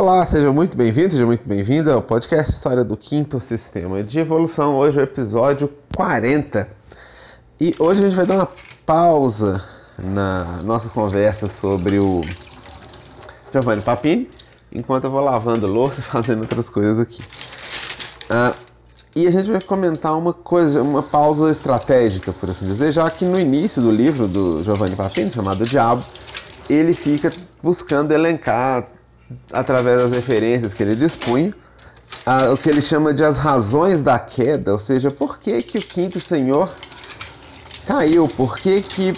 Olá, seja muito bem-vindo, seja muito bem-vinda ao podcast História do Quinto Sistema de Evolução. Hoje é o episódio 40. E hoje a gente vai dar uma pausa na nossa conversa sobre o Giovanni Papini, enquanto eu vou lavando louça e fazendo outras coisas aqui. Ah, e a gente vai comentar uma coisa, uma pausa estratégica, por assim dizer, já que no início do livro do Giovanni Papini, chamado Diabo, ele fica buscando elencar, através das referências que ele dispunha, o que ele chama de as razões da queda, ou seja, por que, que o quinto senhor caiu, por que, que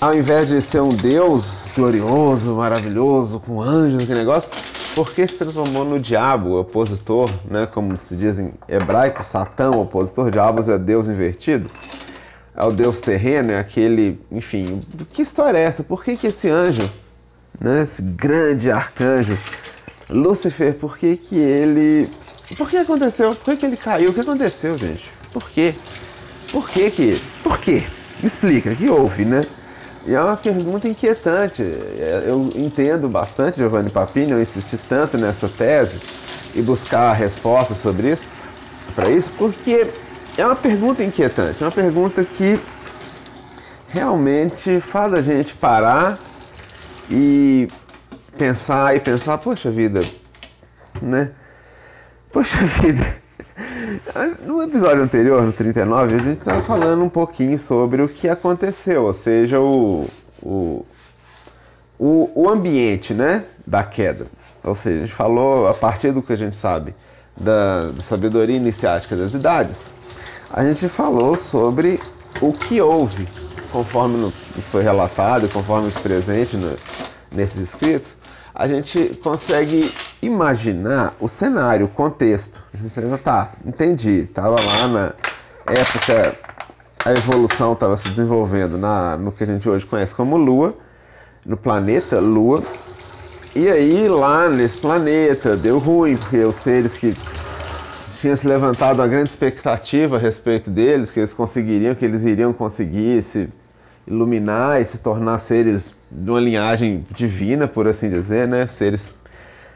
ao invés de ser um Deus glorioso, maravilhoso, com anjos, aquele negócio, por que se transformou no diabo, opositor, né? como se diz em hebraico, Satã, opositor, diabos é Deus invertido? É o Deus terreno, é aquele, enfim, que história é essa? Por que, que esse anjo, né, esse grande arcanjo, Lúcifer, por que, que ele. Por que aconteceu? Por que, que ele caiu? O que aconteceu, gente? Por quê? Por que que. Por quê? Me explica, que houve, né? E é uma pergunta inquietante. Eu entendo bastante Giovanni Papini, eu insisti tanto nessa tese e buscar respostas sobre isso, para isso, porque é uma pergunta inquietante, é uma pergunta que realmente faz a gente parar e pensar e pensar, poxa vida, né? Poxa vida. No episódio anterior, no 39, a gente estava falando um pouquinho sobre o que aconteceu, ou seja, o, o, o, o ambiente né, da queda. Ou seja, a gente falou, a partir do que a gente sabe da, da sabedoria iniciática das idades, a gente falou sobre o que houve, conforme foi relatado, conforme presente no, nesses escritos, a gente consegue imaginar o cenário, o contexto. A gente consegue, tá, entendi, estava lá na época, a evolução estava se desenvolvendo na, no que a gente hoje conhece como Lua, no planeta Lua, e aí lá nesse planeta deu ruim, porque os seres que tinha se levantado uma grande expectativa a respeito deles, que eles conseguiriam, que eles iriam conseguir se iluminar e se tornar seres de uma linhagem divina, por assim dizer, né? Seres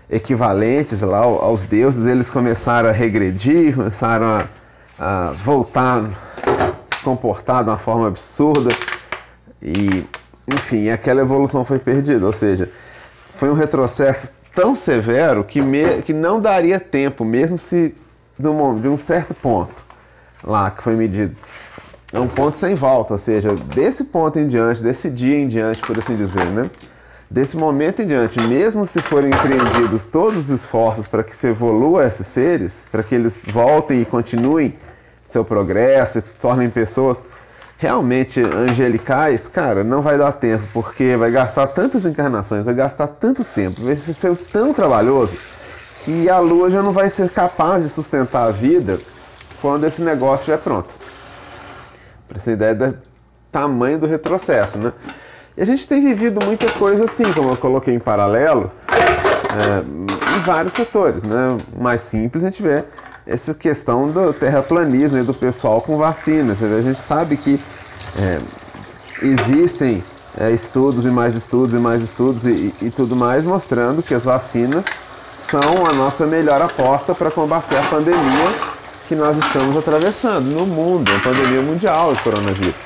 equivalentes lá aos deuses, eles começaram a regredir, começaram a, a voltar, se comportar de uma forma absurda e, enfim, aquela evolução foi perdida, ou seja, foi um retrocesso tão severo que, me, que não daria tempo, mesmo se de um, de um certo ponto lá que foi medido. É um ponto sem volta, ou seja, desse ponto em diante, desse dia em diante, por assim dizer, né? Desse momento em diante, mesmo se forem empreendidos todos os esforços para que se evolua esses seres, para que eles voltem e continuem seu progresso e tornem pessoas realmente angelicais, cara, não vai dar tempo, porque vai gastar tantas encarnações, vai gastar tanto tempo, vai ser tão trabalhoso que a Lua já não vai ser capaz de sustentar a vida quando esse negócio estiver pronto. Para essa ideia do tamanho do retrocesso, né? E a gente tem vivido muita coisa assim, como eu coloquei em paralelo, é, em vários setores, né? O mais simples a gente vê essa questão do terraplanismo e do pessoal com vacinas. A gente sabe que é, existem é, estudos e mais estudos e mais estudos e, e, tudo mais mostrando que as vacinas são a nossa melhor aposta para combater a pandemia que nós estamos atravessando no mundo, a pandemia mundial do coronavírus.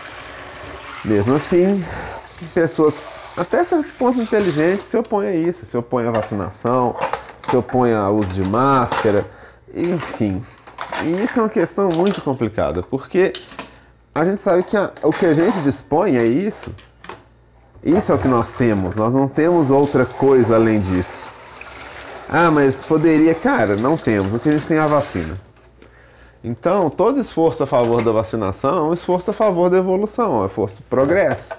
Mesmo assim, pessoas até certo ponto inteligentes se opõem a isso, se opõem à vacinação, se opõem ao uso de máscara, enfim. E isso é uma questão muito complicada, porque a gente sabe que a, o que a gente dispõe é isso. Isso é o que nós temos, nós não temos outra coisa além disso. Ah, mas poderia. Cara, não temos. O que a gente tem é a vacina. Então, todo esforço a favor da vacinação é um esforço a favor da evolução, é um esforço progresso.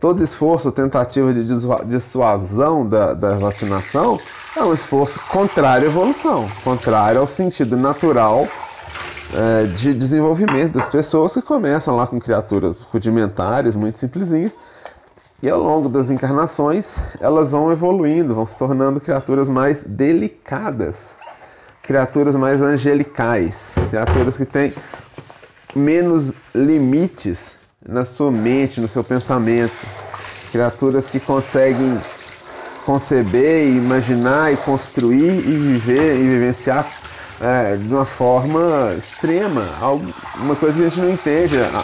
Todo esforço, tentativa de dissuasão da, da vacinação é um esforço contrário à evolução, contrário ao sentido natural é, de desenvolvimento das pessoas que começam lá com criaturas rudimentares, muito simplesinhas, e ao longo das encarnações, elas vão evoluindo, vão se tornando criaturas mais delicadas, criaturas mais angelicais, criaturas que têm menos limites na sua mente, no seu pensamento, criaturas que conseguem conceber, imaginar e construir e viver e vivenciar é, de uma forma extrema, uma coisa que a gente não entende. A,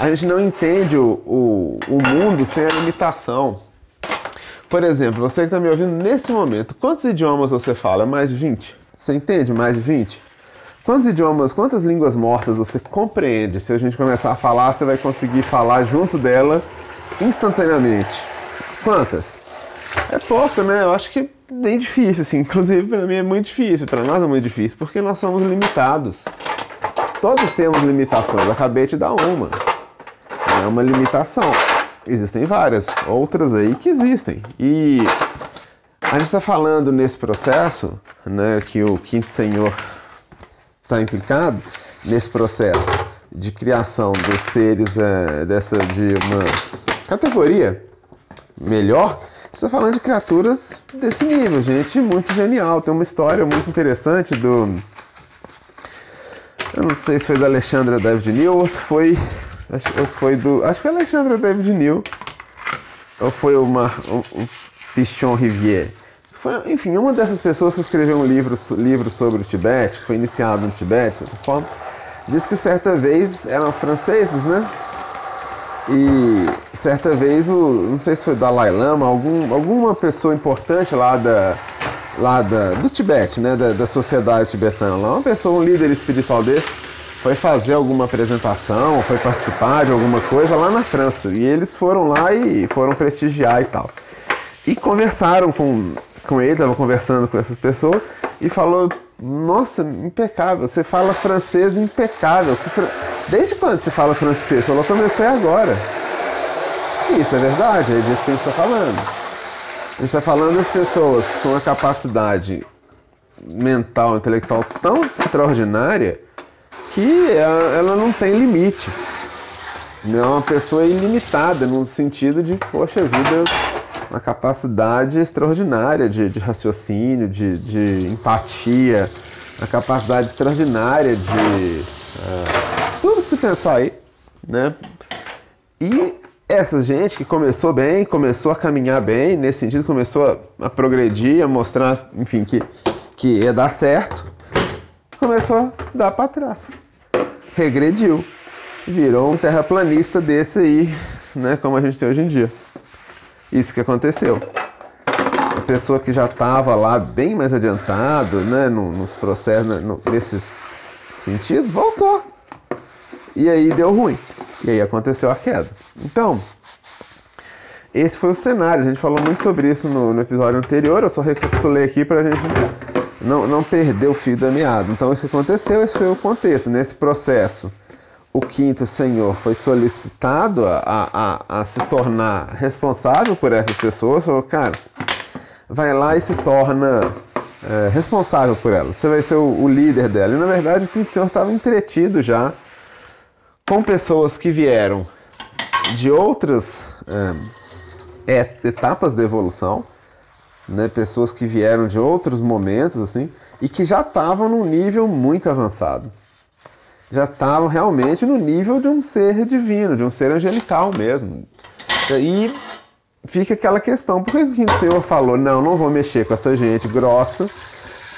a, a gente não entende o, o, o mundo sem a limitação. Por exemplo, você que está me ouvindo nesse momento, quantos idiomas você fala? Mais de 20? Você entende mais de 20? Quantos idiomas, quantas línguas mortas você compreende? Se a gente começar a falar, você vai conseguir falar junto dela instantaneamente. Quantas? É pouco, né? Eu acho que é bem difícil, assim. Inclusive, para mim é muito difícil. Para nós é muito difícil, porque nós somos limitados. Todos temos limitações. Acabei de dar uma. É uma limitação. Existem várias outras aí que existem. E a gente está falando nesse processo, né, que o quinto senhor está implicado nesse processo de criação dos seres é, dessa de uma categoria melhor. Está falando de criaturas desse nível, gente muito genial. Tem uma história muito interessante do. Eu não sei se foi da Alexandra David Neal ou se foi Acho, que foi do. Acho que foi Alexandre David Neal. Ou foi uma, o, o Pichon Rivière. Foi, enfim, uma dessas pessoas que escreveu um livro, livro sobre o Tibete, que foi iniciado no Tibete, de forma, diz que certa vez eram franceses, né? E certa vez, o, não sei se foi Dalai Lama, algum, alguma pessoa importante lá, da, lá da, do Tibete, né? Da, da sociedade tibetana, lá, uma pessoa, um líder espiritual desse, foi fazer alguma apresentação, foi participar de alguma coisa lá na França. E eles foram lá e foram prestigiar e tal. E conversaram com, com ele, estavam conversando com essas pessoas e falou: Nossa, impecável, você fala francês impecável. Desde quando você fala francês? Falou: Comecei agora. Isso é verdade, é disso que a gente está falando. A gente está falando das pessoas com uma capacidade mental, intelectual tão extraordinária que ela não tem limite. É uma pessoa ilimitada, no sentido de, poxa vida, uma capacidade extraordinária de, de raciocínio, de, de, empatia, uma capacidade extraordinária de, uh, de tudo que se pensar aí, né? E essa gente que começou bem, começou a caminhar bem, nesse sentido começou a, a progredir, a mostrar, enfim, que, que ia dar certo, começou a dar para trás regrediu. Virou um terraplanista desse aí, né, como a gente tem hoje em dia. Isso que aconteceu. A pessoa que já estava lá bem mais adiantado, né, nos processos, né, nesses sentidos, voltou. E aí deu ruim. E aí aconteceu a queda. Então, esse foi o cenário. A gente falou muito sobre isso no, no episódio anterior. Eu só recapitulei aqui para a gente não, não perder o fio da meada. Então isso aconteceu, esse foi o contexto. Nesse processo, o quinto senhor foi solicitado a, a, a se tornar responsável por essas pessoas. Falou, cara, vai lá e se torna é, responsável por elas. Você vai ser o, o, líder dela. E na verdade o quinto senhor estava entretido já com pessoas que vieram de outras é, etapas da evolução né, pessoas que vieram de outros momentos assim e que já estavam num nível muito avançado. Já estavam realmente no nível de um ser divino, de um ser angelical mesmo. E fica aquela questão, por que o senhor falou, não, não vou mexer com essa gente grossa,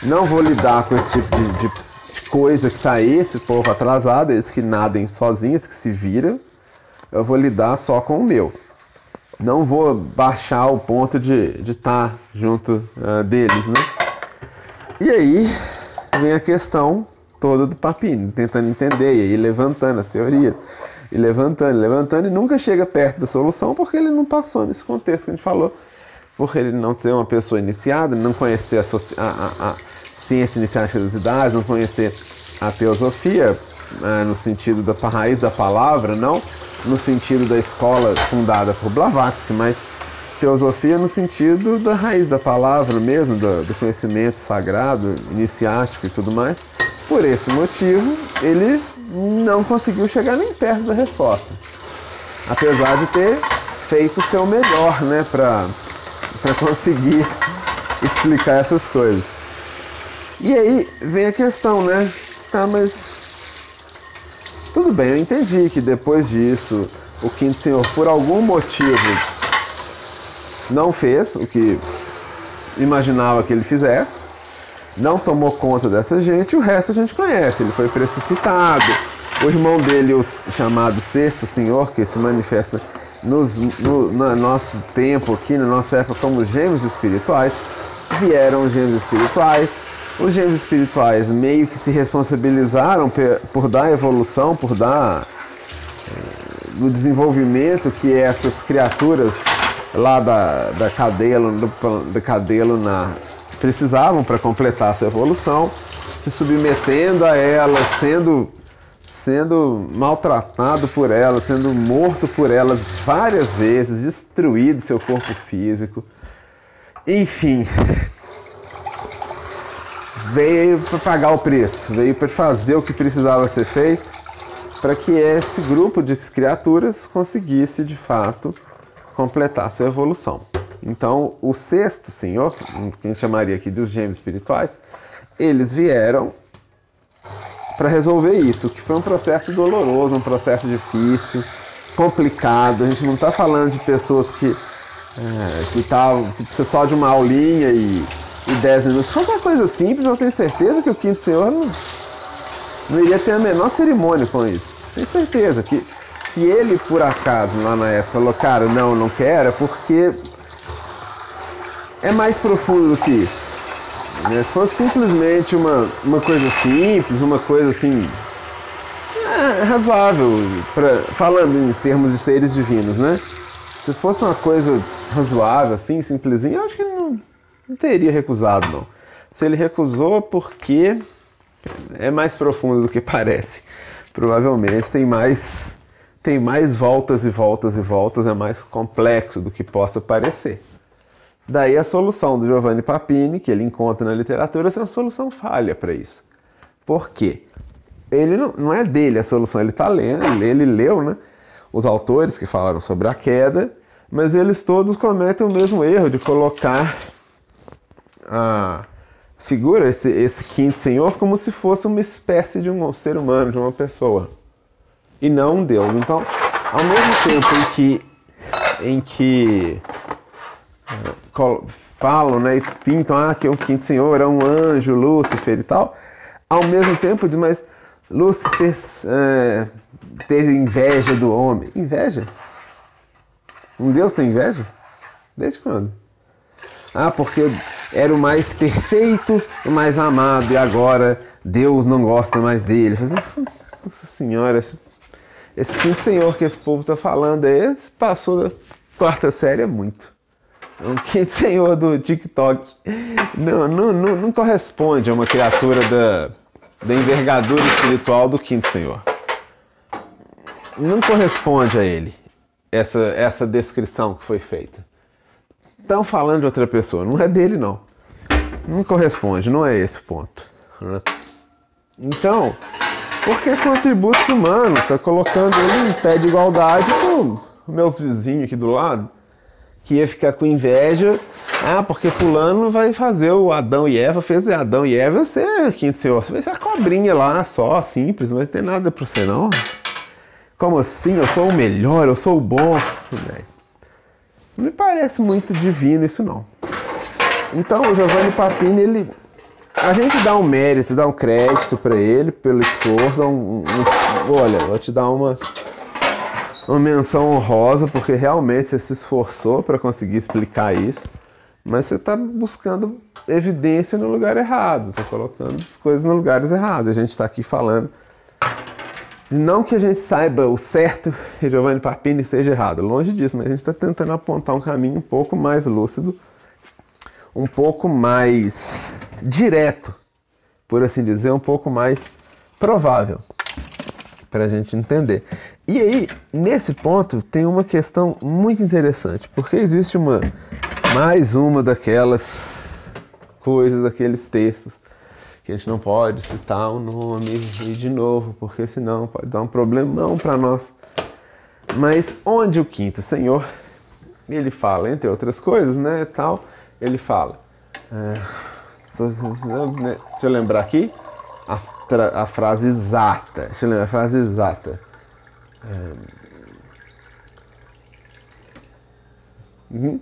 não vou lidar com esse tipo de, de, de coisa que está aí, esse povo atrasado, esse que nadem sozinhos, que se vira, eu vou lidar só com o meu não vou baixar o ponto de estar tá junto uh, deles, né? E aí vem a questão toda do papinho, tentando entender, e aí levantando as teorias, e levantando, levantando, e nunca chega perto da solução porque ele não passou nesse contexto que a gente falou, por ele não ter uma pessoa iniciada, não conhecer a, a, a ciência iniciática das idades, não conhecer a teosofia, uh, no sentido da raiz da palavra, não no sentido da escola fundada por Blavatsky, mas teosofia no sentido da raiz da palavra mesmo, do, do conhecimento sagrado, iniciático e tudo mais. Por esse motivo, ele não conseguiu chegar nem perto da resposta. Apesar de ter feito o seu melhor, né, para conseguir explicar essas coisas. E aí vem a questão, né? Tá, mas tudo bem, eu entendi que depois disso o quinto senhor, por algum motivo, não fez o que imaginava que ele fizesse, não tomou conta dessa gente, o resto a gente conhece. Ele foi precipitado. O irmão dele, o chamado Sexto Senhor, que se manifesta nos, no, no nosso tempo aqui, na nossa época, como gêmeos espirituais, vieram os gêmeos espirituais. Os gêmeos espirituais meio que se responsabilizaram por dar evolução, por dar eh, o desenvolvimento que essas criaturas lá da, da cadeia, do, da cadeia lunar precisavam para completar sua evolução, se submetendo a elas, sendo, sendo maltratado por elas, sendo morto por elas várias vezes, destruído seu corpo físico. Enfim, veio para pagar o preço, veio para fazer o que precisava ser feito para que esse grupo de criaturas conseguisse de fato completar sua evolução. Então, o sexto senhor, que a gente chamaria aqui dos gêmeos espirituais, eles vieram para resolver isso, que foi um processo doloroso, um processo difícil, complicado. A gente não está falando de pessoas que é, que estavam que precisa só de uma aulinha e, e dez minutos. Se fosse uma coisa simples, eu tenho certeza que o quinto senhor não, não iria ter a menor cerimônia com isso. Tenho certeza que se ele por acaso lá na época falou, cara, não, não quero, é porque é mais profundo do que isso. Né? Se fosse simplesmente uma, uma coisa simples, uma coisa assim. É, razoável, pra, falando em termos de seres divinos, né? Se fosse uma coisa razoável, assim, simplesinha, eu acho que ele não, não teria recusado, não. Se ele recusou, porque é mais profundo do que parece. Provavelmente tem mais tem mais voltas e voltas e voltas, é mais complexo do que possa parecer. Daí a solução do Giovanni Papini, que ele encontra na literatura, é uma solução falha para isso. Por quê? Ele não, não é dele a solução, ele está lendo, ele, leu né, os autores que falaram sobre a queda, mas eles todos cometem o mesmo erro de colocar a figura, esse, esse quinto senhor, como se fosse uma espécie de um ser humano, de uma pessoa e não um Deus. Então, ao mesmo tempo em que, em que falam né, e pintam ah, que o quinto senhor é um anjo, Lúcifer e tal, ao mesmo tempo, mas Lúcifer uh, teve inveja do homem. Inveja? Um Deus tem inveja? Desde quando? Ah, porque era o mais perfeito, o mais amado, e agora Deus não gosta mais dele. Nossa senhora, esse esse quinto senhor que esse povo está falando aí passou da quarta série é muito. Quinto senhor do TikTok não, não, não, não corresponde a uma criatura da, da envergadura espiritual do quinto senhor. Não corresponde a ele essa, essa descrição que foi feita. Estão falando de outra pessoa, não é dele não. Não corresponde, não é esse o ponto. Né? Então, porque são atributos humanos, tá colocando ele em pé de igualdade com meus vizinhos aqui do lado, que ia ficar com inveja. Ah, porque fulano vai fazer o Adão e Eva, fez Adão e Eva, você é quinto senhor, você vai ser a cobrinha lá só, simples, não vai ter nada pra você não. Como assim? Eu sou o melhor, eu sou o bom. Não me parece muito divino isso não. Então o Giovanni Papini, ele a gente dá um mérito, dá um crédito para ele pelo esforço. Um, um, um, olha, vou te dar uma, uma menção honrosa, porque realmente você se esforçou para conseguir explicar isso, mas você está buscando evidência no lugar errado, está colocando coisas no lugares errados. A gente está aqui falando. Não que a gente saiba o certo e Giovanni Papini esteja errado, longe disso, mas a gente está tentando apontar um caminho um pouco mais lúcido um pouco mais direto, por assim dizer, um pouco mais provável para a gente entender. E aí, nesse ponto, tem uma questão muito interessante, porque existe uma mais uma daquelas coisas, daqueles textos que a gente não pode citar o nome e de novo, porque senão pode dar um problemão para nós. Mas onde o quinto senhor, ele fala, entre outras coisas, né, tal, ele fala. É, deixa eu lembrar aqui a, frase exata. Deixa eu lembrar a frase exata. É, uhum.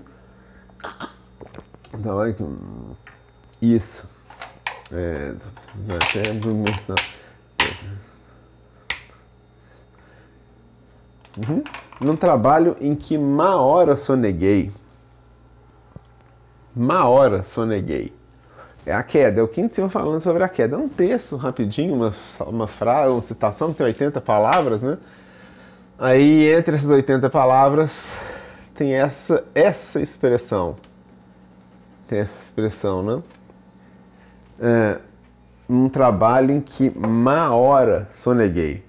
Então, olha que- isso. É, até não. Uhum. Num trabalho em que má hora soneguei. Má hora soneguei. É a queda, é o quinto senhor falando sobre a queda. É um texto rapidinho, uma, uma frase, uma citação que tem 80 palavras, né? Aí entre essas 80 palavras tem essa, essa expressão. Tem essa expressão, né? É, um trabalho em que má hora soneguei.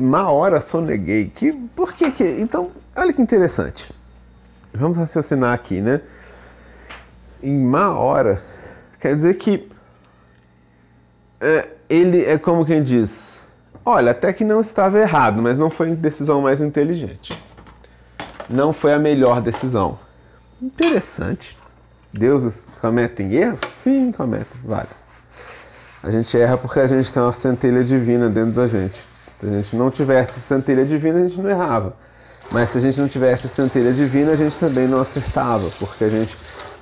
Má hora soneguei. Que, por que que... Então, olha que interessante. Vamos raciocinar aqui, né? Em má hora, quer dizer que é, ele é como quem diz: olha, até que não estava errado, mas não foi a decisão mais inteligente. Não foi a melhor decisão. Interessante. Deuses cometem erros? Sim, cometem, vários. A gente erra porque a gente tem uma centelha divina dentro da gente. Se a gente não tivesse centelha divina, a gente não errava. Mas se a gente não tivesse centelha divina, a gente também não acertava, porque a gente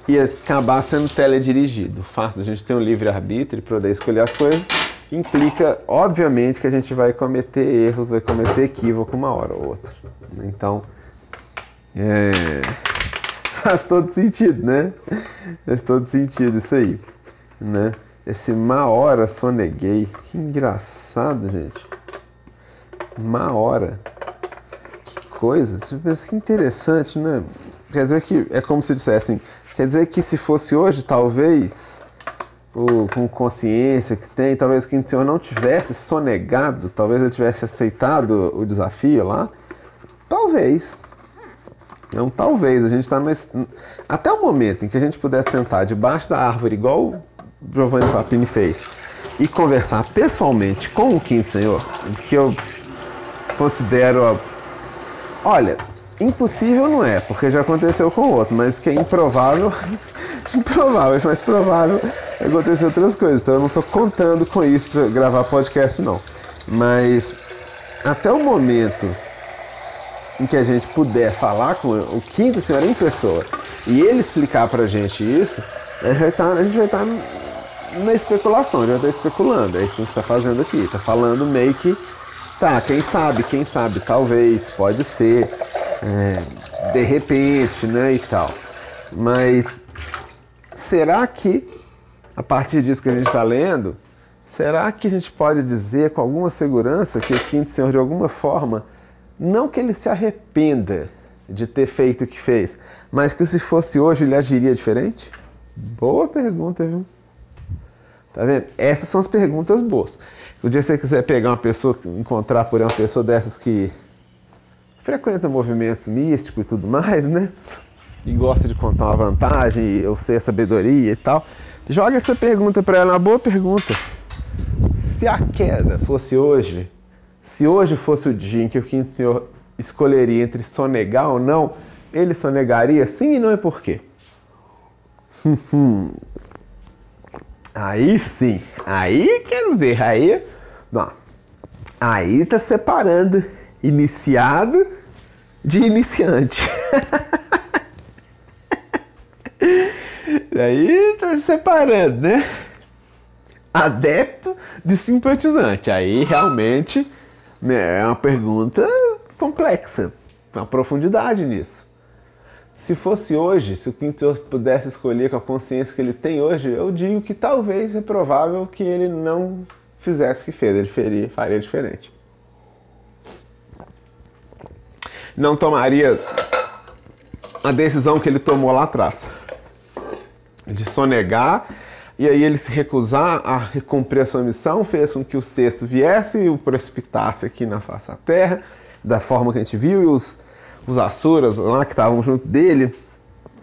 ia acabar sendo teledirigido. O fato de a gente ter um livre-arbítrio e poder escolher as coisas implica, obviamente, que a gente vai cometer erros, vai cometer equívoco uma hora ou outra. Então, é... faz todo sentido, né? Faz todo sentido isso aí, né? Esse má hora soneguei. Que engraçado, gente. Má hora coisa, você que interessante, né? Quer dizer que é como se dissessem, quer dizer que se fosse hoje, talvez, o, com consciência que tem, talvez o quinto senhor não tivesse sonegado, talvez ele tivesse aceitado o desafio lá, talvez. Não, talvez, a gente está até o momento em que a gente pudesse sentar debaixo da árvore, igual o Giovanni Papini fez, e conversar pessoalmente com o quinto senhor, que eu considero Olha, impossível não é, porque já aconteceu com o outro, mas que é improvável, improvável, mas provável acontecer outras coisas. Então eu não estou contando com isso para gravar podcast, não. Mas até o momento em que a gente puder falar com o quinto senhor em pessoa e ele explicar pra gente isso, a gente vai estar, a gente vai estar na especulação, a gente vai estar especulando. É isso que a gente está fazendo aqui. Está falando meio que Tá, quem sabe, quem sabe, talvez, pode ser, é, de repente, né, e tal. Mas será que, a partir disso que a gente está lendo, será que a gente pode dizer com alguma segurança que o quinto senhor, de alguma forma, não que ele se arrependa de ter feito o que fez, mas que se fosse hoje ele agiria diferente? Boa pergunta, viu? Tá vendo? Essas são as perguntas boas. O dia que você quiser pegar uma pessoa, encontrar por aí uma pessoa dessas que frequenta movimentos místicos e tudo mais, né? E gosta de contar uma vantagem, eu sei a sabedoria e tal. Joga essa pergunta para ela, uma boa pergunta. Se a queda fosse hoje, se hoje fosse o dia em que o quinto senhor escolheria entre sonegar ou não, ele sonegaria sim e não é por quê? Aí sim, aí quero ver, aí, não, aí tá separando iniciado de iniciante. aí tá separando, né? Adepto de simpatizante. Aí realmente né, é uma pergunta complexa, uma profundidade nisso. Se fosse hoje, se o Quinto pudesse escolher com a consciência que ele tem hoje, eu digo que talvez é provável que ele não fizesse o que fez, ele faria, faria diferente. Não tomaria a decisão que ele tomou lá atrás, de sonegar, e aí ele se recusar a cumprir a sua missão, fez com que o sexto viesse e o precipitasse aqui na face da terra, da forma que a gente viu, e os os Asuras lá que estavam junto dele,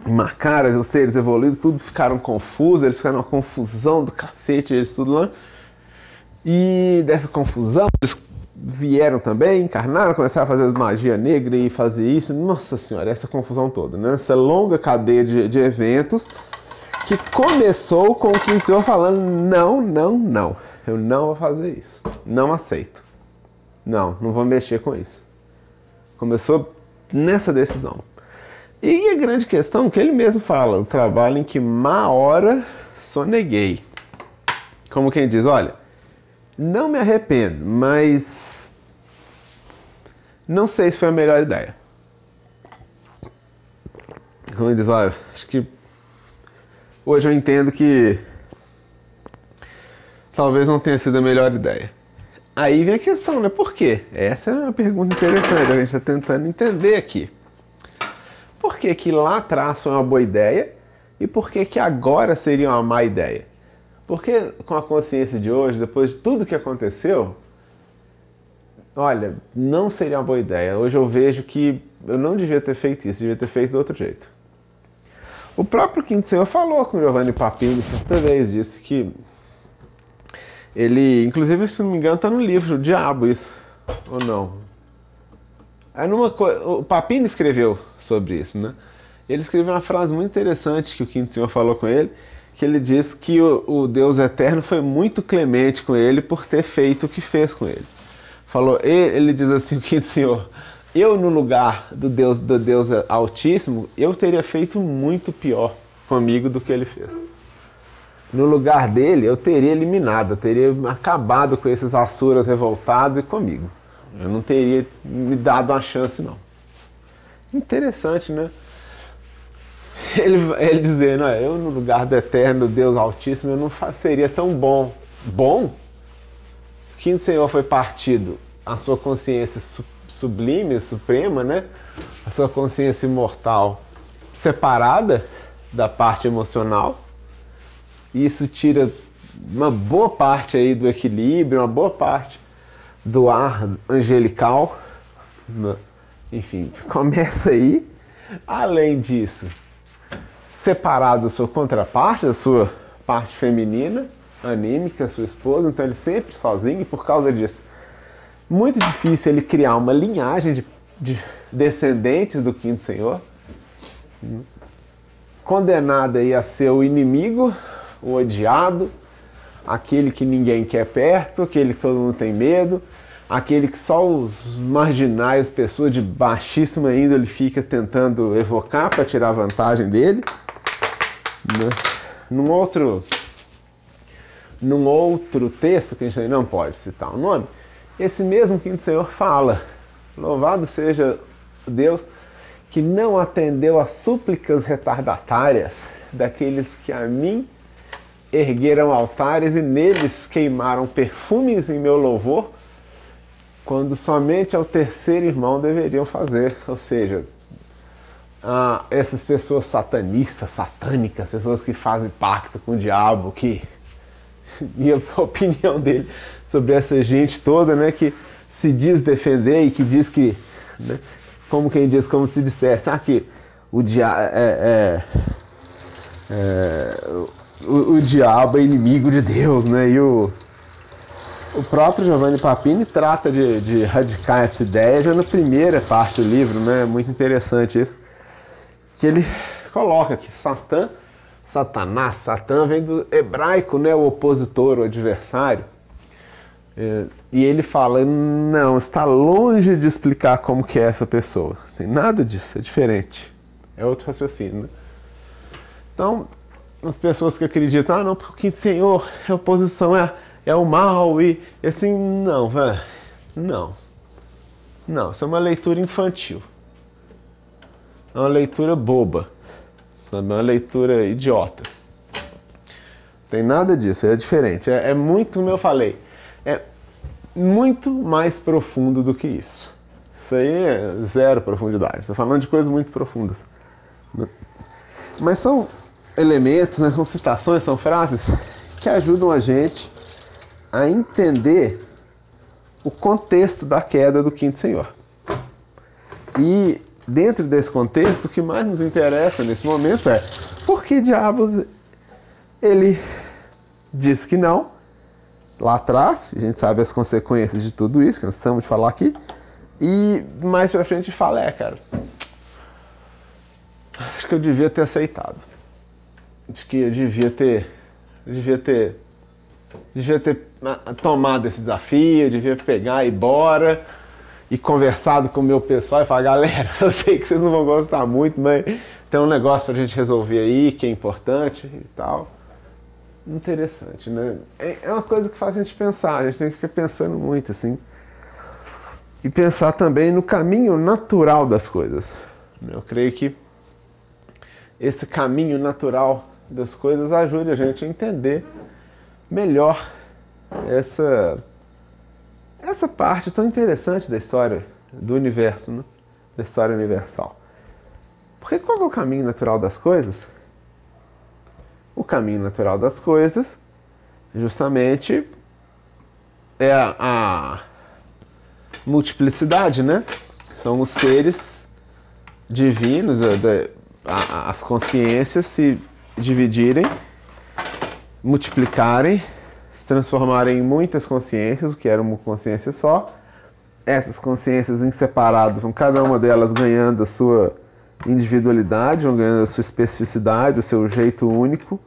Macaras, os seres evoluídos, tudo ficaram confusos, eles ficaram uma confusão do cacete, eles tudo lá. E dessa confusão, eles vieram também, encarnaram, começaram a fazer magia negra e fazer isso. Nossa senhora, essa confusão toda, né? Essa longa cadeia de, de eventos que começou com o Quinto Senhor falando: não, não, não, eu não vou fazer isso, não aceito. Não, não vou mexer com isso. Começou nessa decisão. E a grande questão que ele mesmo fala, o trabalho em que má hora soneguei. Como quem diz, olha, não me arrependo, mas não sei se foi a melhor ideia. Como ele diz, olha, acho que hoje eu entendo que talvez não tenha sido a melhor ideia. Aí vem a questão, né? Por quê? Essa é uma pergunta interessante, a gente está tentando entender aqui. Por que, que lá atrás foi uma boa ideia e por que, que agora seria uma má ideia? Porque com a consciência de hoje, depois de tudo que aconteceu, olha, não seria uma boa ideia. Hoje eu vejo que eu não devia ter feito isso, devia ter feito de outro jeito. O próprio Quinto Senhor falou com Giovanni Papini certa vez, disse que ele, inclusive, se não me engano, está no livro, o Diabo, isso, ou não? É numa o Papini escreveu sobre isso, né? Ele escreveu uma frase muito interessante que o Quinto Senhor falou com ele, que ele diz que o, o Deus Eterno foi muito clemente com ele por ter feito o que fez com ele. Falou, ele, ele diz assim, o Quinto Senhor, eu no lugar do Deus do Deus Altíssimo, eu teria feito muito pior comigo do que ele fez. No lugar dele, eu teria eliminado, eu teria acabado com esses Assuras revoltados e comigo. Eu não teria me dado uma chance, não. Interessante, né? Ele, ele dizendo, eu no lugar do eterno Deus Altíssimo, eu não seria tão bom. Bom? Que o Senhor foi partido, a sua consciência sublime, suprema, né? A sua consciência imortal separada da parte emocional. E isso tira uma boa parte aí do equilíbrio, uma boa parte do ar angelical. Né? Enfim, começa aí. Além disso, separado da sua contraparte, da sua parte feminina, anímica, sua esposa, então ele sempre sozinho e por causa disso muito difícil ele criar uma linhagem de, de descendentes do quinto senhor, condenado aí a ser o inimigo, o odiado, aquele que ninguém quer perto, aquele que todo mundo tem medo, aquele que só os marginais, pessoas de baixíssima índole, fica tentando evocar para tirar vantagem dele. Né? Num outro, num outro texto que a gente não pode citar o nome, esse mesmo quinto Senhor fala: Louvado seja Deus que não atendeu às súplicas retardatárias daqueles que a mim ergueram altares e neles queimaram perfumes em meu louvor, quando somente ao terceiro irmão deveriam fazer. Ou seja, ah, essas pessoas satanistas, satânicas, pessoas que fazem pacto com o diabo, que e a opinião dele sobre essa gente toda, né, que se diz defender e que diz que, né, como quem diz, como se dissesse, ah, que o, dia, é, é, é, o, o, diabo é inimigo de Deus, né, e o, o próprio Giovanni Papini trata de, de radicar essa ideia já na primeira parte do livro, né, muito interessante isso, que ele coloca que Satã Satanás, Satã vem do hebraico, né, o opositor, o adversário. É, e ele fala, não, está longe de explicar como que é essa pessoa. Tem nada disso, é diferente. É outro raciocínio. Né? Então, as pessoas que acreditam, ah, não, porque o Senhor, a oposição é, é o mal e assim, não, velho. Não. Não, isso é uma leitura infantil. É uma leitura boba é uma leitura idiota. Tem nada disso, é diferente. É, é muito, como eu falei, é muito mais profundo do que isso. Isso aí é zero profundidade. Estou falando de coisas muito profundas. Mas são elementos, né, são citações, são frases que ajudam a gente a entender o contexto da queda do quinto senhor. E dentro desse contexto, o que mais nos interessa nesse momento é por que diabos ele diz que não lá atrás, a gente sabe as consequências de tudo isso, cansamos de falar aqui, e mais pra frente fala, é, cara, acho que eu devia ter aceitado. Acho que eu devia ter. Eu devia ter. Devia ter tomado esse desafio, devia pegar e ir embora e conversado com o meu pessoal e falar, galera, eu sei que vocês não vão gostar muito, mas tem um negócio pra gente resolver aí que é importante e tal. Interessante, né? É, é uma coisa que faz a gente pensar, a gente tem que ficar pensando muito assim. E pensar também no caminho natural das coisas. Eu creio que esse caminho natural das coisas ajude a gente a entender melhor essa essa parte tão interessante da história do universo, né? da história universal. Porque qual é o caminho natural das coisas? O caminho natural das coisas, justamente, é a, a multiplicidade, né? São os seres divinos, as consciências se dividirem, multiplicarem se transformarem em muitas consciências, o que era uma consciência só. Essas consciências em separado vão cada uma delas ganhando a sua individualidade, vão ganhando a sua especificidade, o seu jeito único,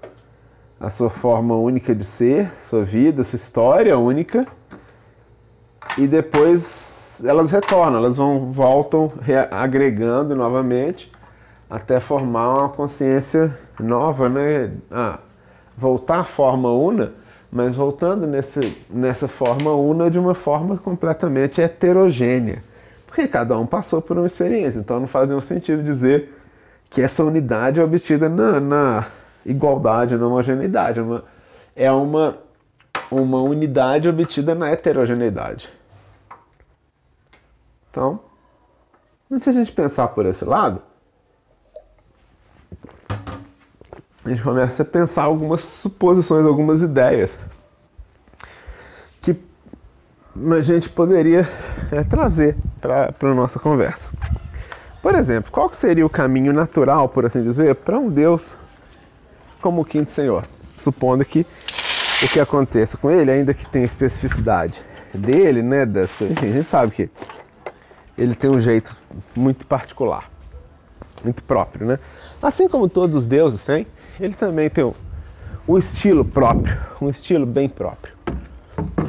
a sua forma única de ser, sua vida, sua história única. E depois elas retornam, elas vão voltam agregando novamente até formar uma consciência nova, né? Ah, voltar à forma una mas voltando nesse, nessa forma una de uma forma completamente heterogênea. Porque cada um passou por uma experiência, então não faz nenhum sentido dizer que essa unidade é obtida na, na igualdade, na homogeneidade. É uma, é uma, uma unidade obtida na heterogeneidade. Então, se a gente pensar por esse lado, a gente começa a pensar algumas suposições, algumas ideias que a gente poderia é, trazer para a nossa conversa. Por exemplo, qual seria o caminho natural, por assim dizer, para um Deus como o quinto Senhor? Supondo que o que aconteça com ele, ainda que tenha especificidade dele, né? A gente sabe que ele tem um jeito muito particular, muito próprio, né? Assim como todos os deuses têm, ele também tem um, estilo próprio, um estilo bem próprio.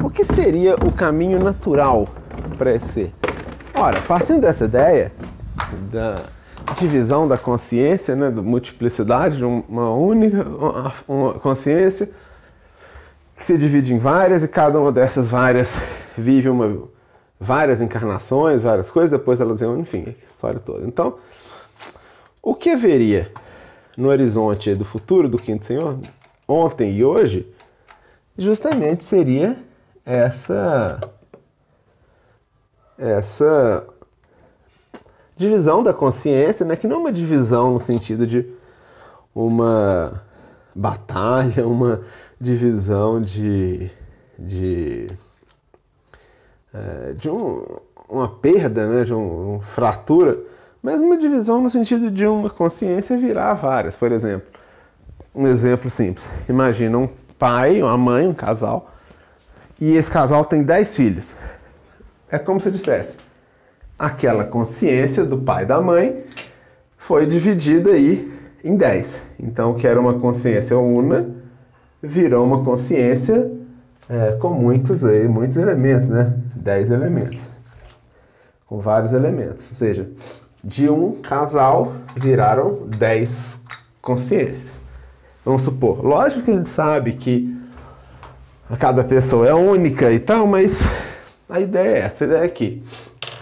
O que seria o caminho natural para esse? Ora, partindo dessa ideia da divisão da consciência, né, da multiplicidade de uma única uma consciência que se divide em várias e cada uma dessas várias vive uma várias encarnações, várias coisas, depois elas iam, enfim, a história toda. Então, o que haveria no horizonte do futuro do quinto senhor, ontem e hoje, justamente seria essa essa divisão da consciência, né, que não é uma divisão no sentido de uma batalha, uma divisão de de, é, de um, uma perda, né, de um, uma fratura, mas uma divisão no sentido de uma consciência virar várias. Por exemplo, um exemplo simples: imagina um pai, uma mãe, um casal, e esse casal tem 10 filhos. É como se dissesse: aquela consciência do pai e da mãe foi dividida aí em 10. Então, o que era uma consciência una virou uma consciência é, com muitos, muitos elementos, né? 10 elementos. Com vários elementos. Ou seja, de um casal viraram 10 consciências. Vamos supor, lógico que a gente sabe que cada pessoa é única e tal, mas a ideia é essa, a ideia é que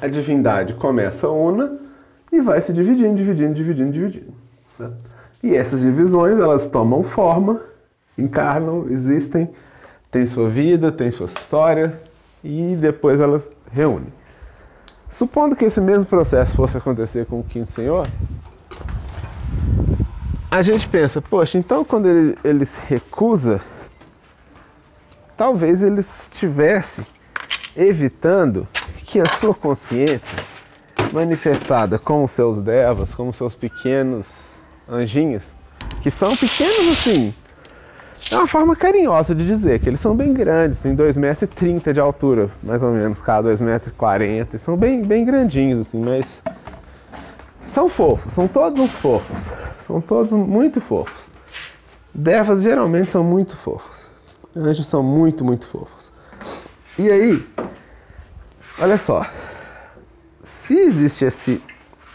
a divindade começa una e vai se dividindo, dividindo, dividindo, dividindo. Né? E essas divisões, elas tomam forma, encarnam, existem, têm sua vida, têm sua história e depois elas reúnem. Supondo que esse mesmo processo fosse acontecer com o quinto senhor, a gente pensa, poxa, então quando ele, ele se recusa, talvez ele estivesse evitando que a sua consciência, manifestada com os seus devas, como seus pequenos anjinhos, que são pequenos assim, é uma forma carinhosa de dizer que eles são bem grandes, tem 2,30 m de altura, mais ou menos, cada 2,40 m. São bem, bem grandinhos, assim, mas são fofos, são todos uns fofos. São todos muito fofos. Devas geralmente são muito fofos. Anjos são muito, muito fofos. E aí, olha só. se existe esse.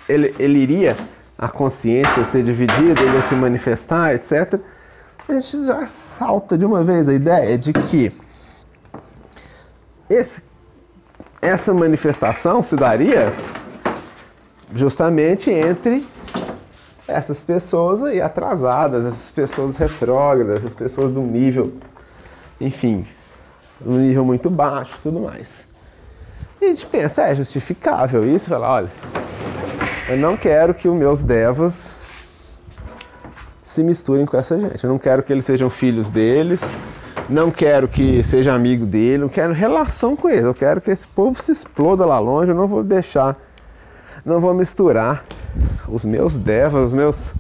Ele, ele iria, a consciência ser dividida, ele ia se manifestar, etc. A gente já salta de uma vez a ideia de que esse, essa manifestação se daria justamente entre essas pessoas aí atrasadas, essas pessoas retrógradas, essas pessoas um nível, enfim, um nível muito baixo tudo mais. E a gente pensa, é justificável isso? Fala, olha, eu não quero que os meus devas se misturem com essa gente. Eu não quero que eles sejam filhos deles, não quero que seja amigo dele, não quero relação com eles. Eu quero que esse povo se exploda lá longe, eu não vou deixar, não vou misturar os meus devas, os meus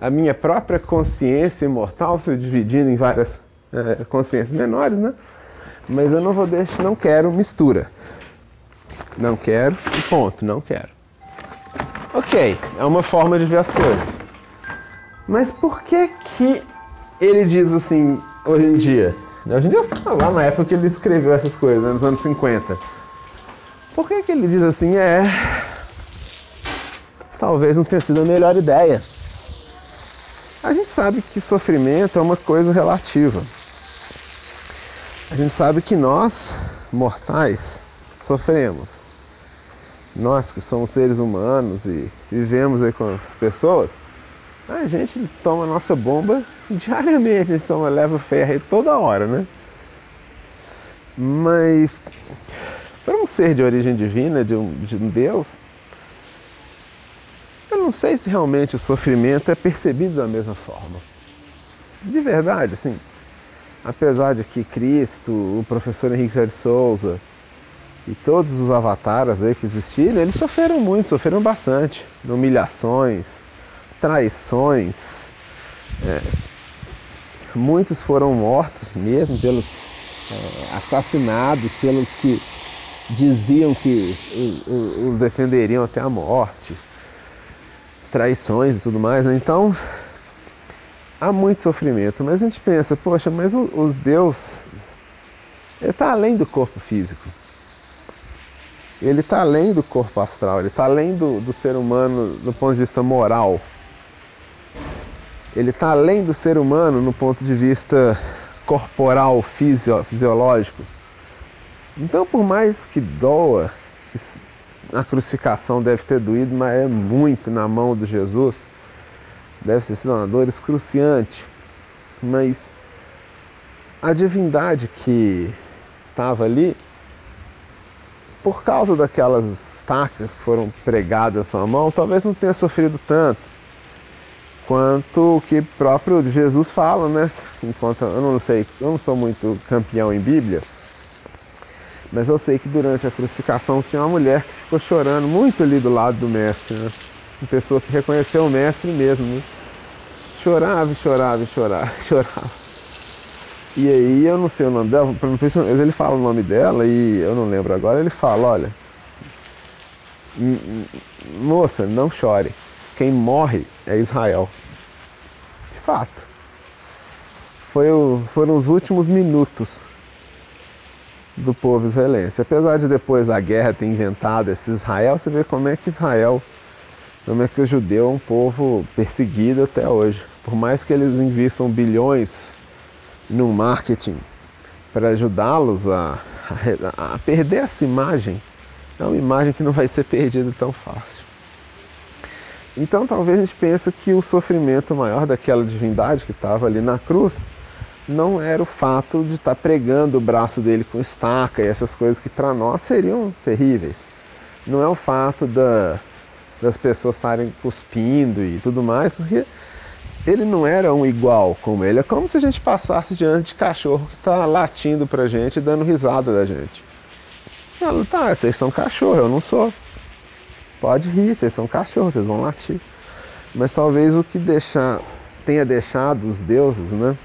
a minha própria consciência imortal se dividindo em várias é, consciências menores, né? Mas eu não vou deixar, não quero mistura. Não quero, ponto, não quero. Ok, é uma forma de ver as coisas. Mas por que que ele diz assim hoje em dia? Hoje em dia eu falo lá na época que ele escreveu essas coisas, né, nos anos 50. Por que que ele diz assim? É. Talvez não tenha sido a melhor ideia. A gente sabe que sofrimento é uma coisa relativa. A gente sabe que nós, mortais, sofremos. Nós que somos seres humanos e vivemos aí com as pessoas, a gente toma nossa bomba diariamente, a gente toma leva ferro toda hora, né? Mas para um ser de origem divina, de um, de um Deus, eu não sei se realmente o sofrimento é percebido da mesma forma. De verdade, assim, apesar de que Cristo, o professor Henrique de Souza, e todos os avatares aí que existiram, eles sofreram muito, sofreram bastante. Humilhações, traições. É, muitos foram mortos mesmo pelos é, assassinados, pelos que diziam que os defenderiam até a morte. Traições e tudo mais. Né? Então, há muito sofrimento. Mas a gente pensa, poxa, mas os Deus está além do corpo físico ele está além do corpo astral, ele está além do, do ser humano do ponto de vista moral. Ele está além do ser humano no ponto de vista corporal, fisio, fisiológico. Então, por mais que doa, que a crucificação deve ter doído, mas é muito na mão de Jesus, deve ter sido uma dor excruciante, mas a divindade que estava ali por causa daquelas estacas que foram pregadas à sua mão, talvez não tenha sofrido tanto quanto o que próprio Jesus fala, né? Enquanto eu não sei, eu não sou muito campeão em Bíblia, mas eu sei que durante a crucificação tinha uma mulher que ficou chorando muito ali do lado do mestre, né? Uma pessoa que reconheceu o mestre mesmo, né? Chorava, chorava, chorava, chorava. E aí eu não sei o nome dela, mas ele fala o nome dela e eu não lembro agora, ele fala, olha, moça, não chore. Quem morre é Israel. De fato. Foi o, foram os últimos minutos do povo israelense. Apesar de depois a guerra ter inventado esse Israel, você vê como é que Israel, como é que o judeu é um povo perseguido até hoje. Por mais que eles invistam bilhões no marketing para ajudá-los a, a, a, perder essa imagem, é uma imagem que não vai ser perdida tão fácil. Então talvez a gente pense que o sofrimento maior daquela divindade que estava ali na cruz não era o fato de estar tá pregando o braço dele com estaca e essas coisas que para nós seriam terríveis. Não é o fato da, das pessoas estarem cuspindo e tudo mais, porque ele não era um igual como ele. É como se a gente passasse diante de cachorro que está latindo pra gente e dando risada da gente. Ela, tá, vocês são cachorro, eu não sou. Pode rir, vocês são cachorro, vocês vão latir. Mas talvez o que tenha deixado os deuses, né?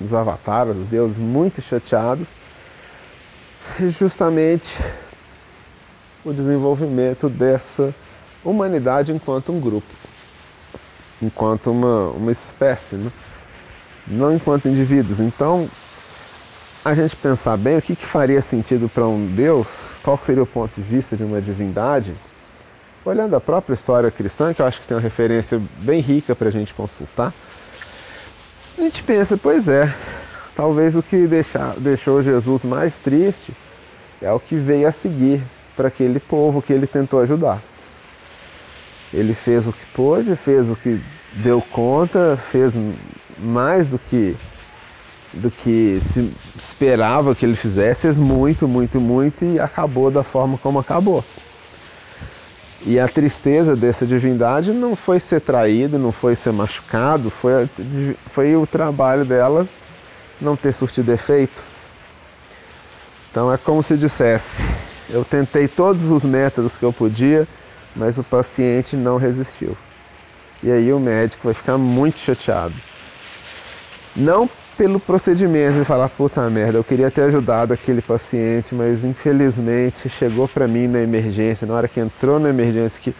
Os avatares, os deuses muito chateados, seja justamente o desenvolvimento dessa humanidade enquanto um grupo enquanto uma, uma espécie, né? não enquanto indivíduos. Então, a gente pensar bem o que, que faria sentido para um Deus, qual seria o ponto de vista de uma divindade, olhando a própria história cristã, que eu acho que tem uma referência bem rica para a gente consultar, a gente pensa, pois é, talvez o que deixar, deixou Jesus mais triste é o que veio a seguir para aquele povo que ele tentou ajudar. Ele fez o que pôde, fez o que deu conta, fez mais do que do que se esperava que ele fizesse, fez muito, muito, muito e acabou da forma como acabou. E a tristeza dessa divindade não foi ser traído, não foi ser machucado, foi, foi o trabalho dela não ter surtido efeito. Então é como se dissesse: eu tentei todos os métodos que eu podia, mas o paciente não resistiu. E aí o médico vai ficar muito chateado. Não pelo procedimento e falar, puta merda, eu queria ter ajudado aquele paciente, mas infelizmente chegou para mim na emergência, na hora que entrou na emergência, que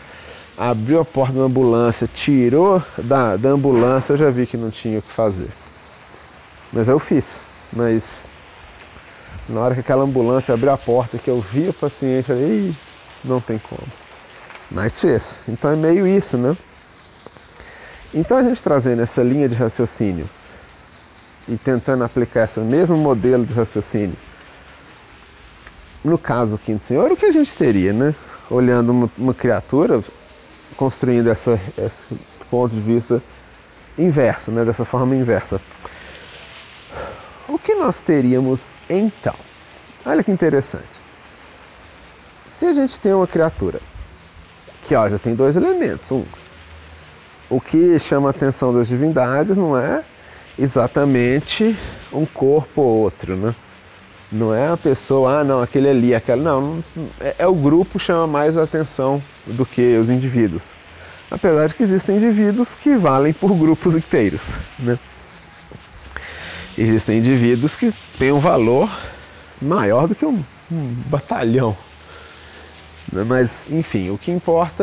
abriu a porta da ambulância, tirou da, da ambulância, eu já vi que não tinha o que fazer. Mas eu fiz. Mas na hora que aquela ambulância abriu a porta, que eu vi o paciente, eu falei, não tem como. Mas fez. Então é meio isso, né? Então a gente trazendo essa linha de raciocínio e tentando aplicar esse mesmo modelo de raciocínio no caso do quinto senhor, o que a gente teria, né? Olhando uma, uma criatura, construindo essa, esse ponto de vista inverso, né? Dessa forma inversa. O que nós teríamos então? Olha que interessante. Se a gente tem uma criatura que ó, já tem dois elementos. Um, o que chama a atenção das divindades não é exatamente um corpo ou outro, né? Não é a pessoa, ah, não, aquele ali, aquela. Não, é, é o grupo chama mais a atenção do que os indivíduos. Apesar de que existem indivíduos que valem por grupos inteiros, né? Existem indivíduos que têm um valor maior do que um, um batalhão. Né? Mas, enfim, o que importa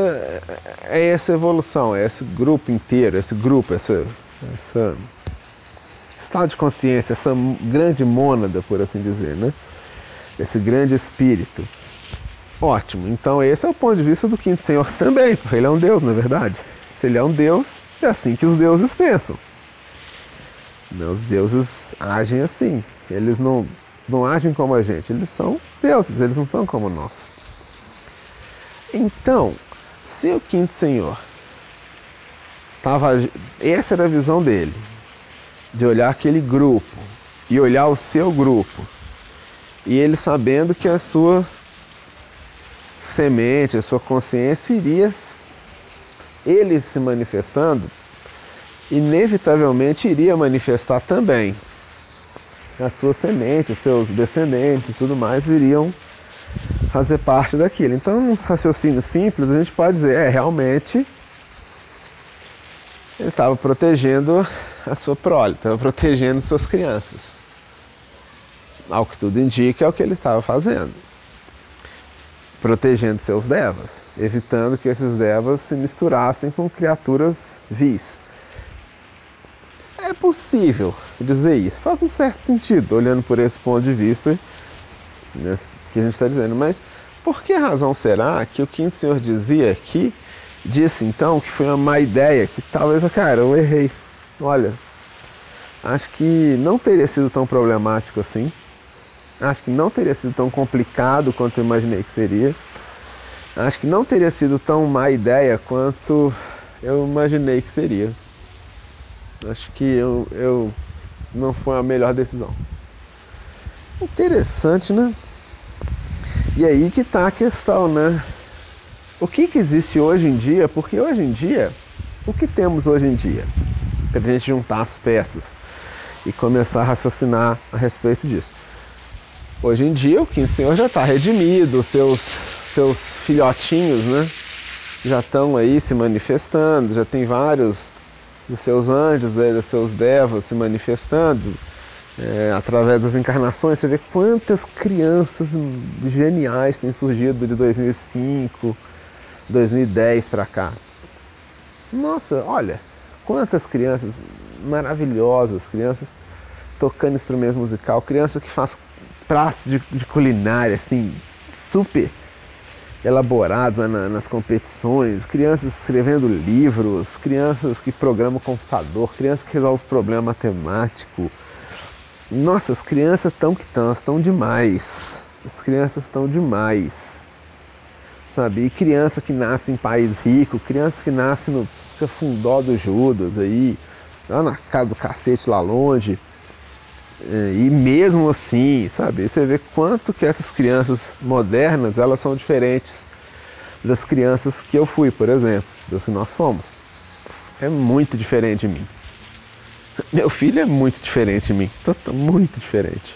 é essa evolução, é esse grupo inteiro, esse grupo, essa, essa estado de consciência, essa grande mônada, por assim dizer, né? Esse grande espírito. Ótimo, então esse é o ponto de vista do quinto senhor também, porque ele é um deus, na é verdade. Se ele é um deus, é assim que os deuses pensam. Os deuses agem assim. Eles não, não agem como a gente, eles são deuses, eles não são como nós. Então, se o quinto senhor estava. Essa era a visão dele de olhar aquele grupo e olhar o seu grupo. E ele sabendo que a sua semente, a sua consciência iria ele se manifestando, inevitavelmente iria manifestar também. A sua semente, os seus descendentes e tudo mais iriam fazer parte daquilo. Então, num raciocínio simples, a gente pode dizer, é, realmente ele estava protegendo a sua prole, estava protegendo suas crianças. Ao que tudo indica, é o que ele estava fazendo. Protegendo seus devas, evitando que esses devas se misturassem com criaturas vis. É possível dizer isso, faz um certo sentido, olhando por esse ponto de vista que a gente está dizendo, mas por que razão será que o quinto senhor dizia aqui, disse então que foi uma má ideia, que talvez, cara, eu errei, olha, acho que não teria sido tão problemático assim. Acho que não teria sido tão complicado quanto eu imaginei que seria. Acho que não teria sido tão má ideia quanto eu imaginei que seria. Acho que eu, eu não foi a melhor decisão. Interessante, né? E aí que tá a questão, né? O que, que existe hoje em dia? Porque hoje em dia, o que temos hoje em dia? para a gente juntar as peças e começar a raciocinar a respeito disso. Hoje em dia o quinto senhor já está redimido, seus, seus filhotinhos né, já estão aí se manifestando, já tem vários dos seus anjos, dos seus devas se manifestando é, através das encarnações. Você vê quantas crianças geniais têm surgido de 2005, 2010 para cá. Nossa, olha, Quantas crianças maravilhosas, crianças tocando instrumento musical, criança que faz pratos de, de culinária, assim, super elaborados na, nas competições, crianças escrevendo livros, crianças que programam computador, crianças que resolvem problema matemático. Nossa, as crianças estão que estão, estão demais. As crianças estão demais. Sabe? E criança que nasce em país rico, criança que nasce no fundó do Judas aí, lá na casa do cacete lá longe. É, e mesmo assim, sabe, você vê quanto que essas crianças modernas, elas são diferentes das crianças que eu fui, por exemplo, das que nós fomos. É muito diferente de mim. Meu filho é muito diferente de mim, muito diferente.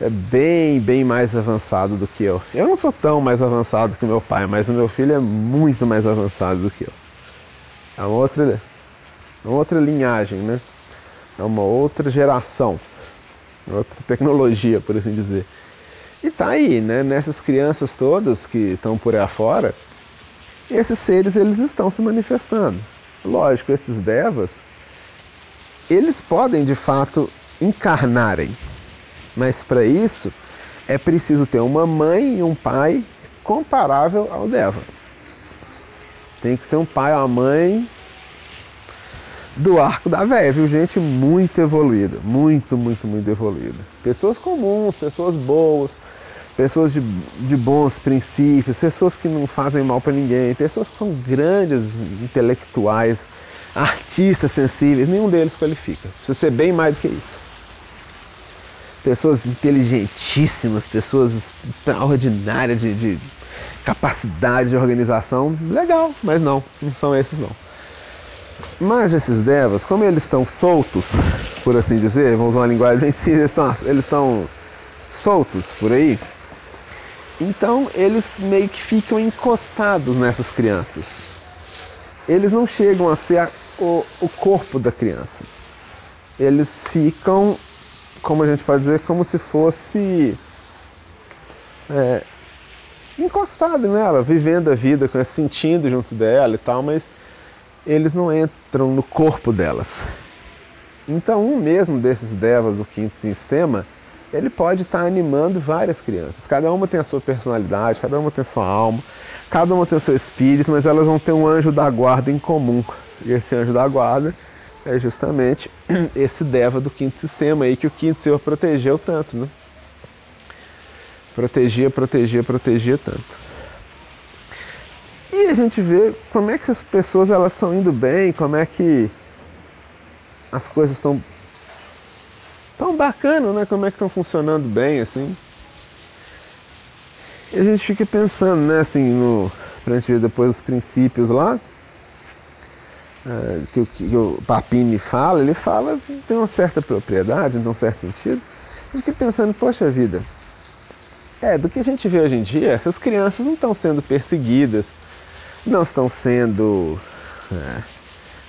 É bem, bem mais avançado do que eu. Eu não sou tão mais avançado que meu pai, mas o meu filho é muito mais avançado do que eu. É uma outra, uma outra linhagem, né? É uma outra geração outra tecnologia, por assim dizer. E tá aí, né? Nessas crianças todas que estão por aí afora, esses seres eles estão se manifestando. Lógico, esses devas, eles podem de fato encarnarem, mas para isso é preciso ter uma mãe e um pai comparável ao deva. Tem que ser um pai ou uma mãe do arco da véia, viu? Gente muito evoluída, muito, muito, muito evoluída. Pessoas comuns, pessoas boas, pessoas de, de bons princípios, pessoas que não fazem mal para ninguém, pessoas que são grandes intelectuais, artistas sensíveis, nenhum deles qualifica. Precisa ser bem mais do que isso. Pessoas inteligentíssimas, pessoas extraordinárias de, de capacidade de organização, legal, mas não, não são esses não. Mas esses devas, como eles estão soltos, por assim dizer, vamos usar uma linguagem bem simples, eles estão, soltos por aí, então eles meio que ficam encostados nessas crianças. Eles não chegam a ser a, o, o corpo da criança. Eles ficam, como a gente pode dizer, como se fosse é, encostado nela, vivendo a vida, sentindo junto dela e tal, mas eles não entram no corpo delas. Então, um mesmo desses devas do quinto sistema, ele pode estar animando várias crianças. Cada uma tem a sua personalidade, cada uma tem a sua alma, cada uma tem o seu espírito, mas elas vão ter um anjo da guarda em comum. E esse anjo da guarda é justamente esse deva do quinto sistema aí que o quinto senhor protegeu tanto, né? Protegia, protegia, protegia tanto. E a gente vê como é que as pessoas elas estão indo bem, como é que as coisas estão tão bacana, né? Como é que estão funcionando bem, assim. E a gente fica pensando, né, assim, no, pra gente ver depois os princípios lá, que, que, que, o Papini fala, ele fala, tem uma certa propriedade, tem um certo sentido. Gente fica pensando, poxa vida, é, do que a gente vê hoje em dia, essas crianças não estão sendo perseguidas, não estão sendo é,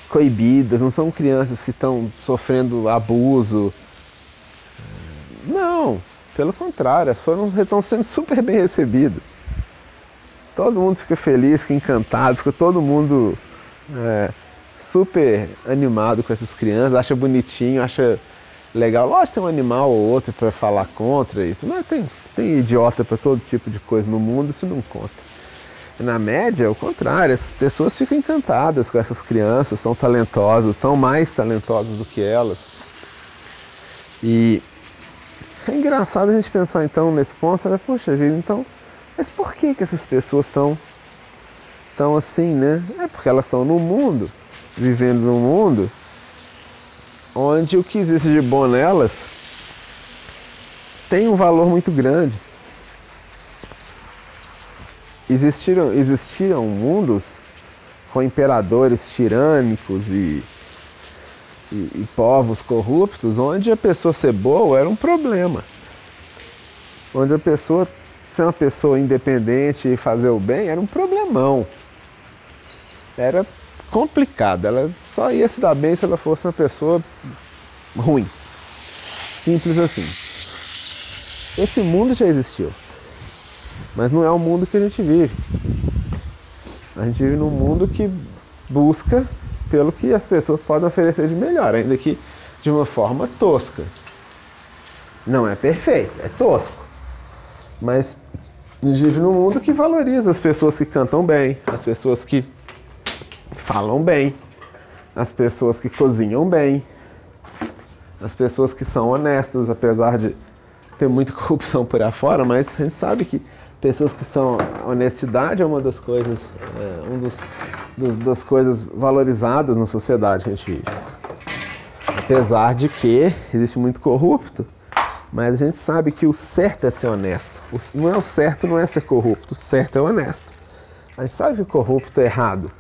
coibidas, não são crianças que estão sofrendo abuso. Não, pelo contrário, foram, estão sendo super bem recebidas. Todo mundo fica feliz, fica encantado, fica todo mundo é, super animado com essas crianças, acha bonitinho, acha legal. Lógico, tem um animal ou outro para falar contra isso, mas tem, tem idiota para todo tipo de coisa no mundo, isso não conta. Na média, é o contrário, as pessoas ficam encantadas com essas crianças, tão talentosas, tão mais talentosas do que elas. E é engraçado a gente pensar então nesse ponto, sabe? Poxa vida, então, mas por que, que essas pessoas estão tão assim, né? É porque elas estão no mundo, vivendo num mundo onde o que existe de bom nelas tem um valor muito grande existiram, existiram mundos com imperadores tirânicos e, e, e, povos corruptos, onde a pessoa ser boa era um problema. Onde a pessoa ser uma pessoa independente e fazer o bem era um problemão. Era complicado. Ela só ia se dar bem se ela fosse uma pessoa ruim. Simples assim. Esse mundo já existiu. Mas não é o mundo que a gente vive. A gente vive num mundo que busca pelo que as pessoas podem oferecer de melhor, ainda que de uma forma tosca. Não é perfeito, é tosco. Mas A gente vive num mundo que valoriza as pessoas que cantam bem, as pessoas que falam bem, as pessoas que cozinham bem, as pessoas que são honestas, apesar de ter muita corrupção por aí fora, mas a gente sabe que pessoas que são. Honestidade é uma das coisas, é, um dos, dos, das coisas valorizadas na sociedade que a gente vive. Apesar de que existe muito corrupto, mas a gente sabe que o certo é ser honesto. O, não é o certo, não é ser corrupto, o certo é honesto. A gente sabe que o corrupto é errado.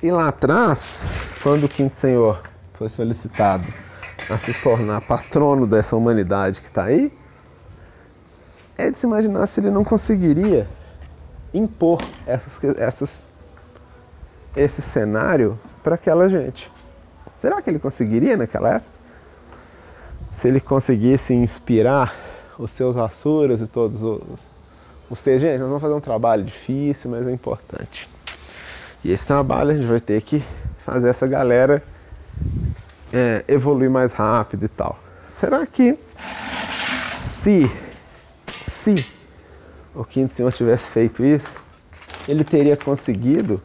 E lá atrás, quando o quinto senhor foi solicitado a se tornar patrono dessa humanidade que está aí, é de se imaginar se ele não conseguiria impor essas, essas, esse cenário para aquela gente. Será que ele conseguiria naquela época? Se ele conseguisse inspirar os seus Asuras e todos os. Os seres, gente, nós vamos fazer um trabalho difícil, mas é importante. E esse trabalho a gente vai ter que fazer essa galera é, evoluir mais rápido e tal. Será que se, se o quinto senhor tivesse feito isso, ele teria conseguido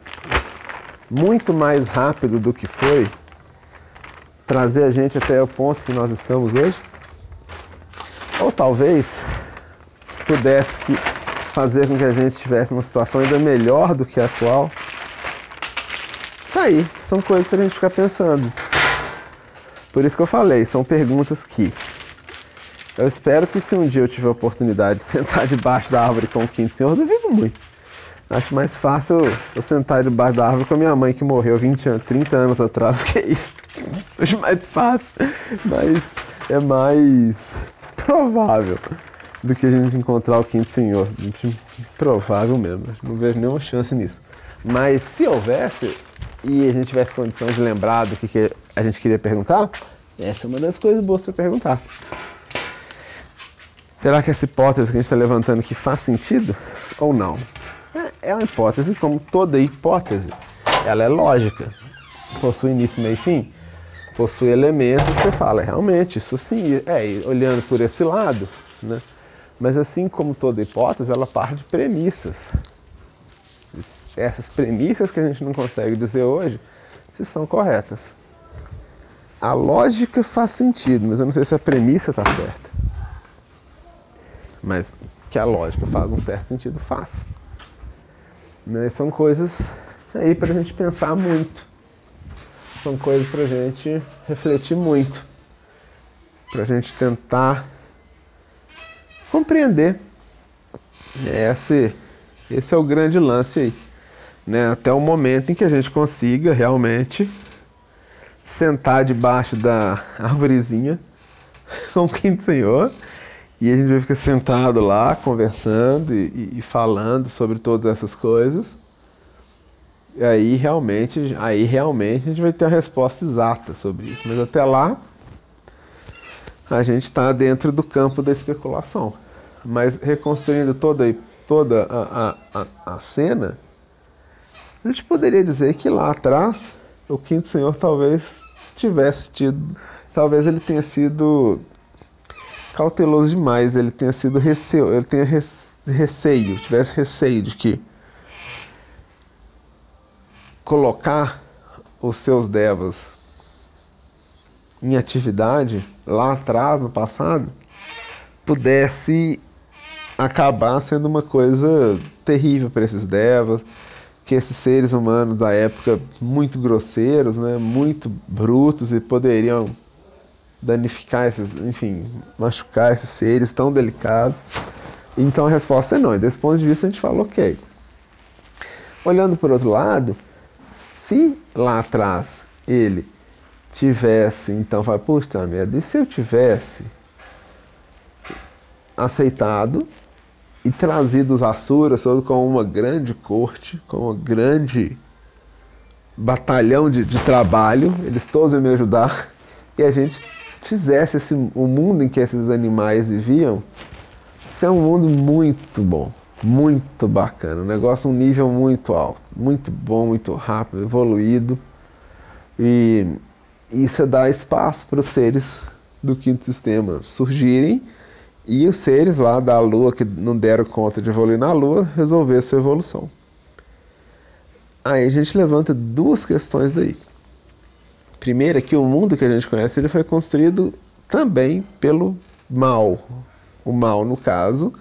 muito mais rápido do que foi trazer a gente até o ponto que nós estamos hoje? Ou talvez pudesse que fazer com que a gente estivesse numa situação ainda melhor do que a atual? Aí, são coisas para a gente ficar pensando. Por isso que eu falei, são perguntas que eu espero que se um dia eu tiver a oportunidade de sentar debaixo da árvore com o quinto senhor, eu duvido muito. Acho mais fácil eu sentar debaixo da árvore com a minha mãe que morreu 20 anos, 30 anos atrás que isso. Acho mais fácil, mas é mais provável do que a gente encontrar o quinto senhor. Provável mesmo, não vejo nenhuma chance nisso. Mas se houvesse, e a gente tivesse condição de lembrar do que, que a gente queria perguntar, essa é uma das coisas boas para perguntar. Será que essa hipótese que a gente está levantando aqui faz sentido ou não? É, é uma hipótese, como toda hipótese, ela é lógica. Possui início, meio e fim. Possui elementos, você fala, é, realmente, isso sim, é, olhando por esse lado, né? Mas assim como toda hipótese, ela parte de premissas. Essas premissas que a gente não consegue dizer hoje, se são corretas a lógica faz sentido, mas eu não sei se a premissa está certa. Mas que a lógica faz um certo sentido, faz. Né? São coisas aí para a gente pensar muito. São coisas para a gente refletir muito. Para a gente tentar compreender. Esse, esse é o grande lance aí. Né? Até o momento em que a gente consiga realmente sentar debaixo da árvorezinha com o quinto senhor e a gente vai ficar sentado lá conversando e, e, falando sobre todas essas coisas. E aí realmente, aí realmente a gente vai ter a resposta exata sobre isso. Mas até lá a gente está dentro do campo da especulação. Mas reconstruindo toda, toda a, a, a, a cena, a gente poderia dizer que lá atrás o quinto senhor talvez tivesse tido, talvez ele tenha sido cauteloso demais, ele tenha sido receio, ele tenha receio, tivesse receio de que colocar os seus devas em atividade lá atrás, no passado, pudesse acabar sendo uma coisa terrível para esses devas, que esses seres humanos da época muito grosseiros, né, muito brutos e poderiam danificar esses, enfim, machucar esses seres tão delicados. Então a resposta é não. E desse ponto de vista a gente fala ok. Olhando por outro lado, se lá atrás ele tivesse, então vai, puxa merda, e se eu tivesse aceitado e trazido os Asuras com uma grande corte, com um grande batalhão de, de, trabalho, eles todos iam me ajudar, e a gente fizesse esse, o mundo em que esses animais viviam ser um mundo muito bom, muito bacana, um negócio um nível muito alto, muito bom, muito rápido, evoluído, e isso dá espaço para os seres do quinto sistema surgirem E os seres lá da Lua, que não deram conta de evoluir na Lua, resolveram sua evolução. Aí a gente levanta duas questões daí. Primeiro é que o mundo que a gente conhece ele foi construído também pelo mal. O mal, no caso,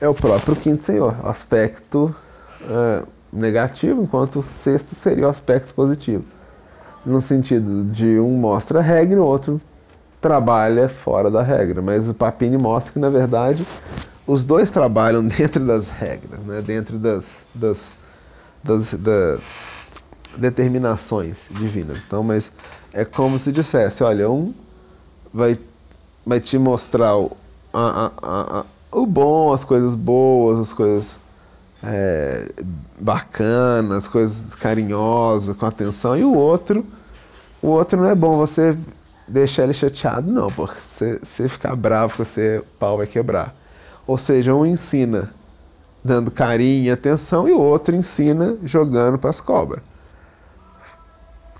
é o próprio quinto senhor, aspecto uh, negativo, enquanto o sexto seria o aspecto positivo. No sentido de um mostra a regra e o outro trabalha fora da regra. Mas o Papini mostra que, na verdade, os dois trabalham dentro das regras, né? dentro das, das, das, das determinações divinas. Então, mas é como se dissesse, olha, um vai, vai te mostrar o, a, a, a, o bom, as coisas boas, as coisas é, bacanas, as coisas carinhosas, com atenção, e o outro, o outro não é bom você deixar ele chateado, não, porque se você ficar bravo com você, o pau vai quebrar. Ou seja, um ensina dando carinho e atenção e o outro ensina jogando para as cobras,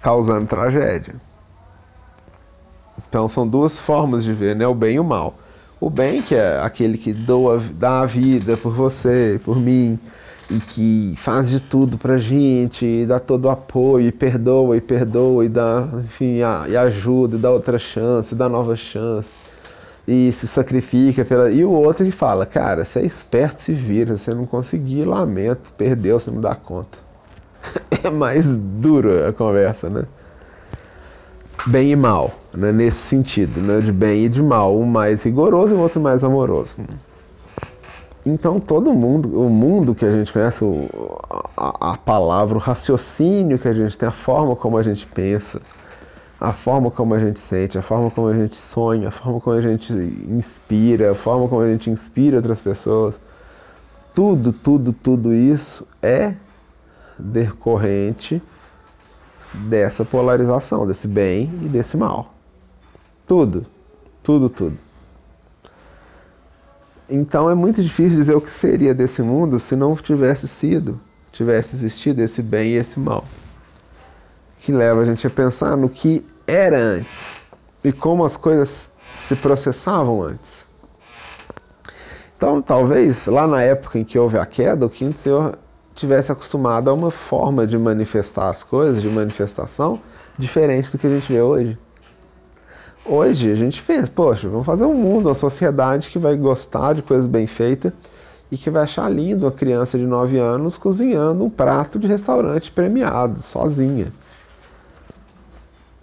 causando tragédia. Então são duas formas de ver, né? O bem e o mal. O bem, que é aquele que doa, dá a vida por você, por mim, e que faz de tudo pra gente, e dá todo o apoio, e perdoa, e perdoa, e dá, enfim, a, e ajuda, e dá outra chance, dá nova chance, e se sacrifica pela. E o outro que fala, cara, você é esperto, se vira, você não conseguir, lamento, perdeu, você não dá conta. é mais duro a conversa, né? Bem e mal, né? nesse sentido, né? de bem e de mal, um mais rigoroso e o outro mais amoroso. Então todo mundo, o mundo que a gente conhece, o, a, a, palavra, o raciocínio que a gente tem, a forma como a gente pensa, a forma como a gente sente, a forma como a gente sonha, a forma como a gente inspira, a forma como a gente inspira outras pessoas, tudo, tudo, tudo isso é decorrente dessa polarização, desse bem e desse mal. Tudo, tudo, tudo. Então é muito difícil dizer o que seria desse mundo se não tivesse sido, tivesse existido esse bem e esse mal. Que leva a gente a pensar no que era antes e como as coisas se processavam antes. Então, talvez lá na época em que houve a queda, o quinto senhor tivesse acostumado a uma forma de manifestar as coisas, de manifestação, diferente do que a gente vê hoje. Hoje a gente fez, poxa, vamos fazer um mundo, uma sociedade que vai gostar de coisas bem feitas e que vai achar lindo uma criança de 9 anos cozinhando um prato de restaurante premiado, sozinha.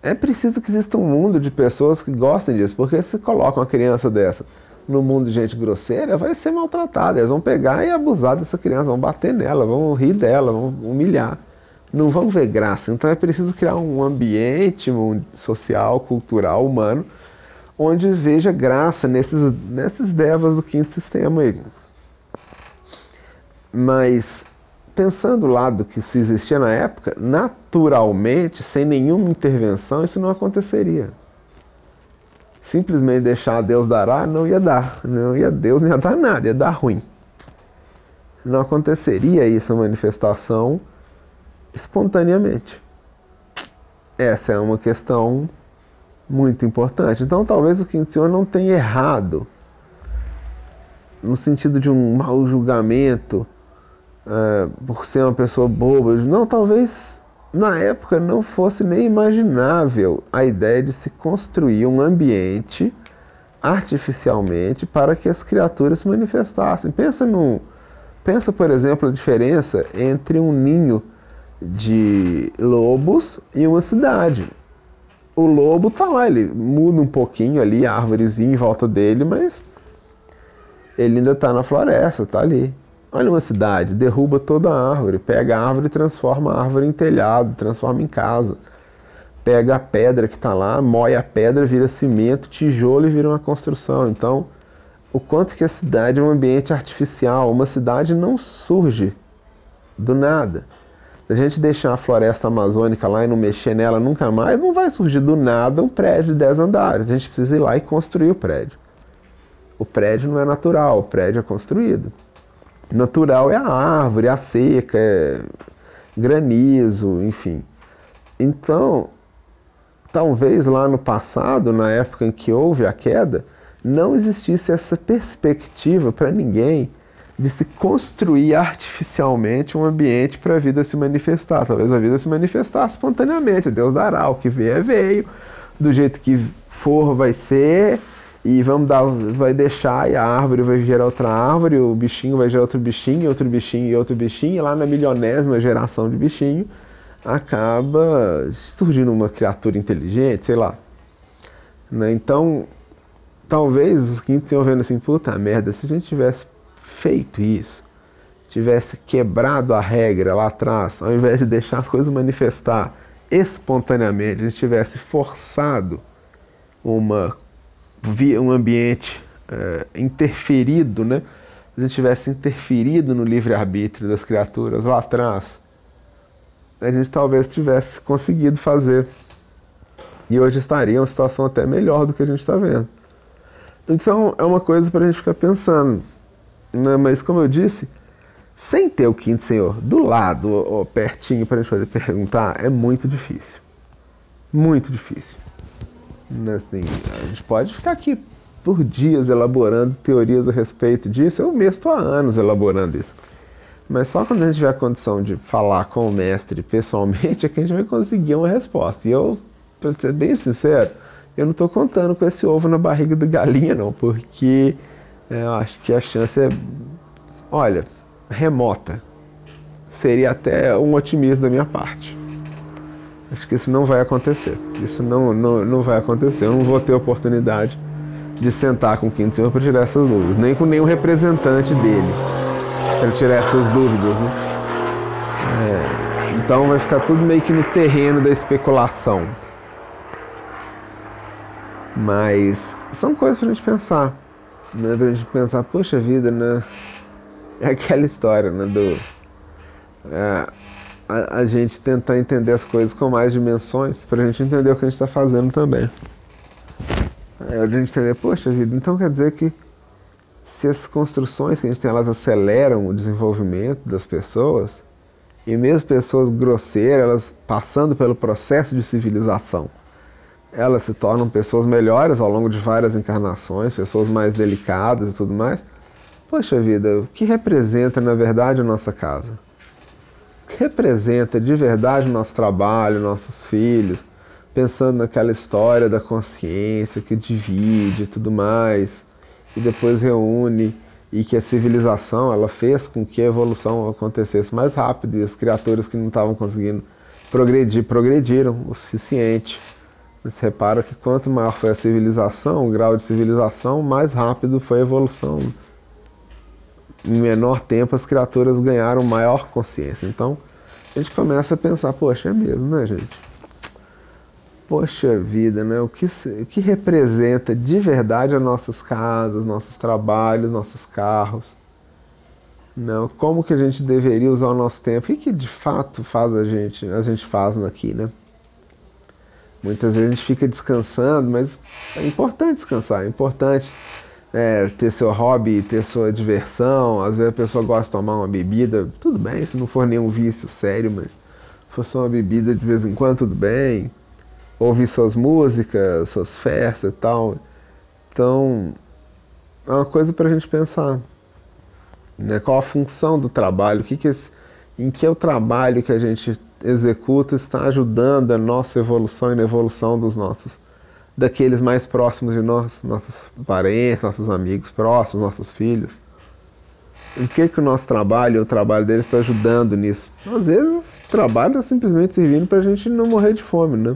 É preciso que exista um mundo de pessoas que gostem disso, porque se coloca uma criança dessa no mundo de gente grosseira, vai ser maltratada. Eles vão pegar e abusar dessa criança, vão bater nela, vão rir dela, vão humilhar não vão ver graça. Então é preciso criar um ambiente social, cultural, humano, onde veja graça nesses, nesses devas do quinto sistema aí. Mas pensando lá do que se existia na época, naturalmente, sem nenhuma intervenção, isso não aconteceria. Simplesmente deixar Deus dará, não ia dar. Não ia Deus não ia dar nada, ia dar ruim. Não aconteceria isso, a manifestação espontaneamente. Essa é uma questão muito importante. Então, talvez o quinto senhor não tenha errado no sentido de um mau julgamento uh, por ser uma pessoa boba. Não, talvez na época não fosse nem imaginável a ideia de se construir um ambiente artificialmente para que as criaturas se manifestassem. Pensa no, pensa por exemplo a diferença entre um ninho de lobos em uma cidade. O lobo tá lá, ele muda um pouquinho ali, a árvorezinha em volta dele, mas ele ainda tá na floresta, tá ali. Olha uma cidade, derruba toda a árvore, pega a árvore e transforma a árvore em telhado, transforma em casa. Pega a pedra que está lá, moe a pedra, vira cimento, tijolo e vira uma construção. Então, o quanto que a cidade é um ambiente artificial, uma cidade não surge do nada. Se a gente deixar a floresta amazônica lá e não mexer nela nunca mais, não vai surgir do nada um prédio de 10 andares. A gente precisa ir lá e construir o prédio. O prédio não é natural, o prédio é construído. Natural é a árvore, a seca, é granizo, enfim. Então, talvez lá no passado, na época em que houve a queda, não existisse essa perspectiva para ninguém de se construir artificialmente um ambiente para a vida se manifestar. Talvez a vida se manifestasse espontaneamente, Deus dará, o que vier veio, do jeito que for vai ser, e vamos dar, vai deixar, e a árvore vai gerar outra árvore, o bichinho vai gerar outro bichinho, outro bichinho e outro bichinho, e lá na milionésima geração de bichinho acaba surgindo uma criatura inteligente, sei lá. Né? Então, talvez os quintos estejam vendo assim, puta merda, se a gente tivesse feito isso, tivesse quebrado a regra lá atrás, ao invés de deixar as coisas manifestar espontaneamente, a gente tivesse forçado uma, um ambiente é, interferido, né? Se a gente tivesse interferido no livre-arbítrio das criaturas lá atrás, a gente talvez tivesse conseguido fazer. E hoje estaria uma situação até melhor do que a gente está vendo. Então é uma coisa para a gente ficar pensando. Né? Mas como eu disse, sem ter o quinto senhor do lado ou pertinho para a gente poder perguntar, é muito difícil. Muito difícil. Assim, a gente pode ficar aqui por dias elaborando teorias a respeito disso. Eu mesmo estou há anos elaborando isso. Mas só quando a gente tiver a condição de falar com o mestre pessoalmente é que a gente vai conseguir uma resposta. E eu, para ser bem sincero, eu não estou contando com esse ovo na barriga da galinha, não, porque eu acho que a chance é, olha, remota. Seria até um otimismo da minha parte. Acho que isso não vai acontecer. Isso não, não, não vai acontecer. Eu não vou ter oportunidade de sentar com o Quinto Senhor para tirar essas dúvidas, nem com nenhum representante dele para tirar essas dúvidas, né? É, então vai ficar tudo meio que no terreno da especulação. Mas são coisas para a gente pensar, né? Para a gente pensar, poxa vida, né? É aquela história, né? Do é, a, a, gente tentar entender as coisas com mais dimensões para a gente entender o que a gente está fazendo também. É, a gente entender, poxa vida, então quer dizer que se as construções que a gente tem, elas aceleram o desenvolvimento das pessoas, e mesmo pessoas grosseiras, elas passando pelo processo de civilização, elas se tornam pessoas melhores ao longo de várias encarnações, pessoas mais delicadas e tudo mais. Poxa vida, o que representa na verdade a nossa casa? O que representa de verdade o nosso trabalho, nossos filhos? Pensando naquela história da consciência que divide e tudo mais e depois reúne e que a civilização ela fez com que a evolução acontecesse mais rápido e as criaturas que não estavam conseguindo progredir progrediram o suficiente. Você repara que quanto maior foi a civilização, o grau de civilização, mais rápido foi a evolução. Em menor tempo as criaturas ganharam maior consciência. Então a gente começa a pensar, poxa, é mesmo, né, gente? Poxa vida, né? O que, o que representa de verdade as nossas casas, nossos trabalhos, nossos carros? Não, como que a gente deveria usar o nosso tempo? O que, que de fato faz a gente, a gente faz aqui, né? Muitas vezes a gente fica descansando, mas é importante descansar, é importante é, ter seu hobby, ter sua diversão. Às vezes a pessoa gosta de tomar uma bebida, tudo bem, se não for nenhum vício sério, mas se for só uma bebida de vez em quando, tudo bem ouvir suas músicas, suas festas e tal. Então, é uma coisa para a gente pensar. Né? Qual a função do trabalho? O que que esse, em que é o trabalho que a gente executa está ajudando a nossa evolução e na evolução dos nossos, daqueles mais próximos de nós, nossos parentes, nossos amigos próximos, nossos filhos. Em que que o nosso trabalho, o trabalho deles está ajudando nisso? Às vezes o trabalho está simplesmente servindo para a gente não morrer de fome, né?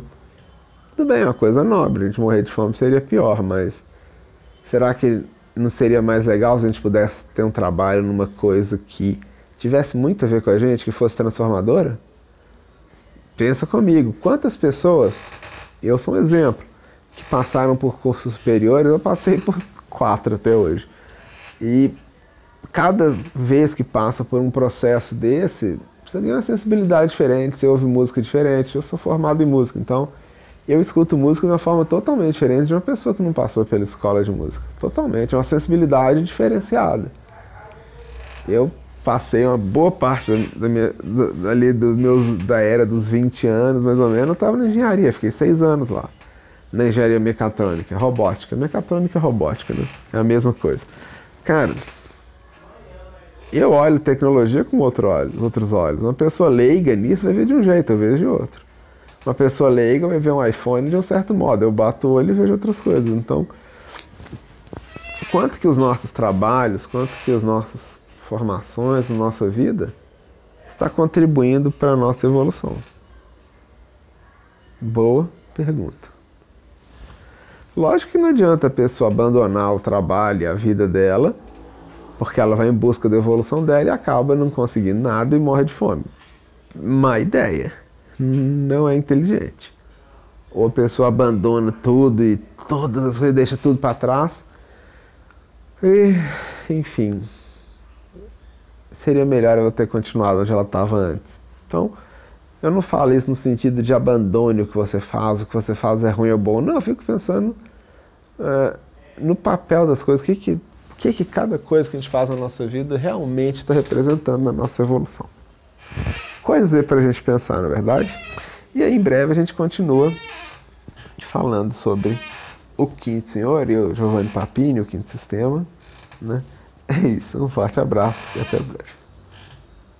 Tudo bem, é uma coisa nobre, a gente morrer de fome seria pior, mas será que não seria mais legal se a gente pudesse ter um trabalho numa coisa que tivesse muito a ver com a gente, que fosse transformadora? Pensa comigo, quantas pessoas, eu sou um exemplo, que passaram por cursos superiores, eu passei por quatro até hoje. E cada vez que passa por um processo desse, você tem uma sensibilidade diferente, você ouve música diferente. Eu sou formado em música, então eu escuto música de uma forma totalmente diferente de uma pessoa que não passou pela escola de música. Totalmente, é uma sensibilidade diferenciada. Eu passei uma boa parte da minha, da, ali dos meus, da era dos 20 anos, mais ou menos, eu estava na engenharia, fiquei seis anos lá. na engenharia mecatrônica, robótica. Mecatrônica é robótica, né? É a mesma coisa. Cara, eu olho tecnologia com outro olho, outros olhos. Uma pessoa leiga nisso vai ver de um jeito, eu vejo de outro. Uma pessoa leiga vai ver um iPhone de um certo modo. Eu bato o olho e vejo outras coisas. Então, quanto que os nossos trabalhos, quanto que as nossas formações na nossa vida está contribuindo para a nossa evolução? Boa pergunta. Lógico que não adianta a pessoa abandonar o trabalho e a vida dela, porque ela vai em busca da evolução dela e acaba não conseguindo nada e morre de fome. Má ideia. Não é inteligente. Ou a pessoa abandona tudo e todas as coisas, deixa tudo para trás. E, enfim, seria melhor ela ter continuado onde ela estava antes. Então, eu não falo isso no sentido de abandone o que você faz, o que você faz é ruim ou bom. Não, eu fico pensando uh, no papel das coisas, o que, que, que, que cada coisa que a gente faz na nossa vida realmente está representando na nossa evolução. Coisas aí para a gente pensar, na é verdade? E aí, em breve, a gente continua falando sobre o quinto senhor e o Giovanni Papini, o quinto sistema. Né? É isso, um forte abraço e até breve.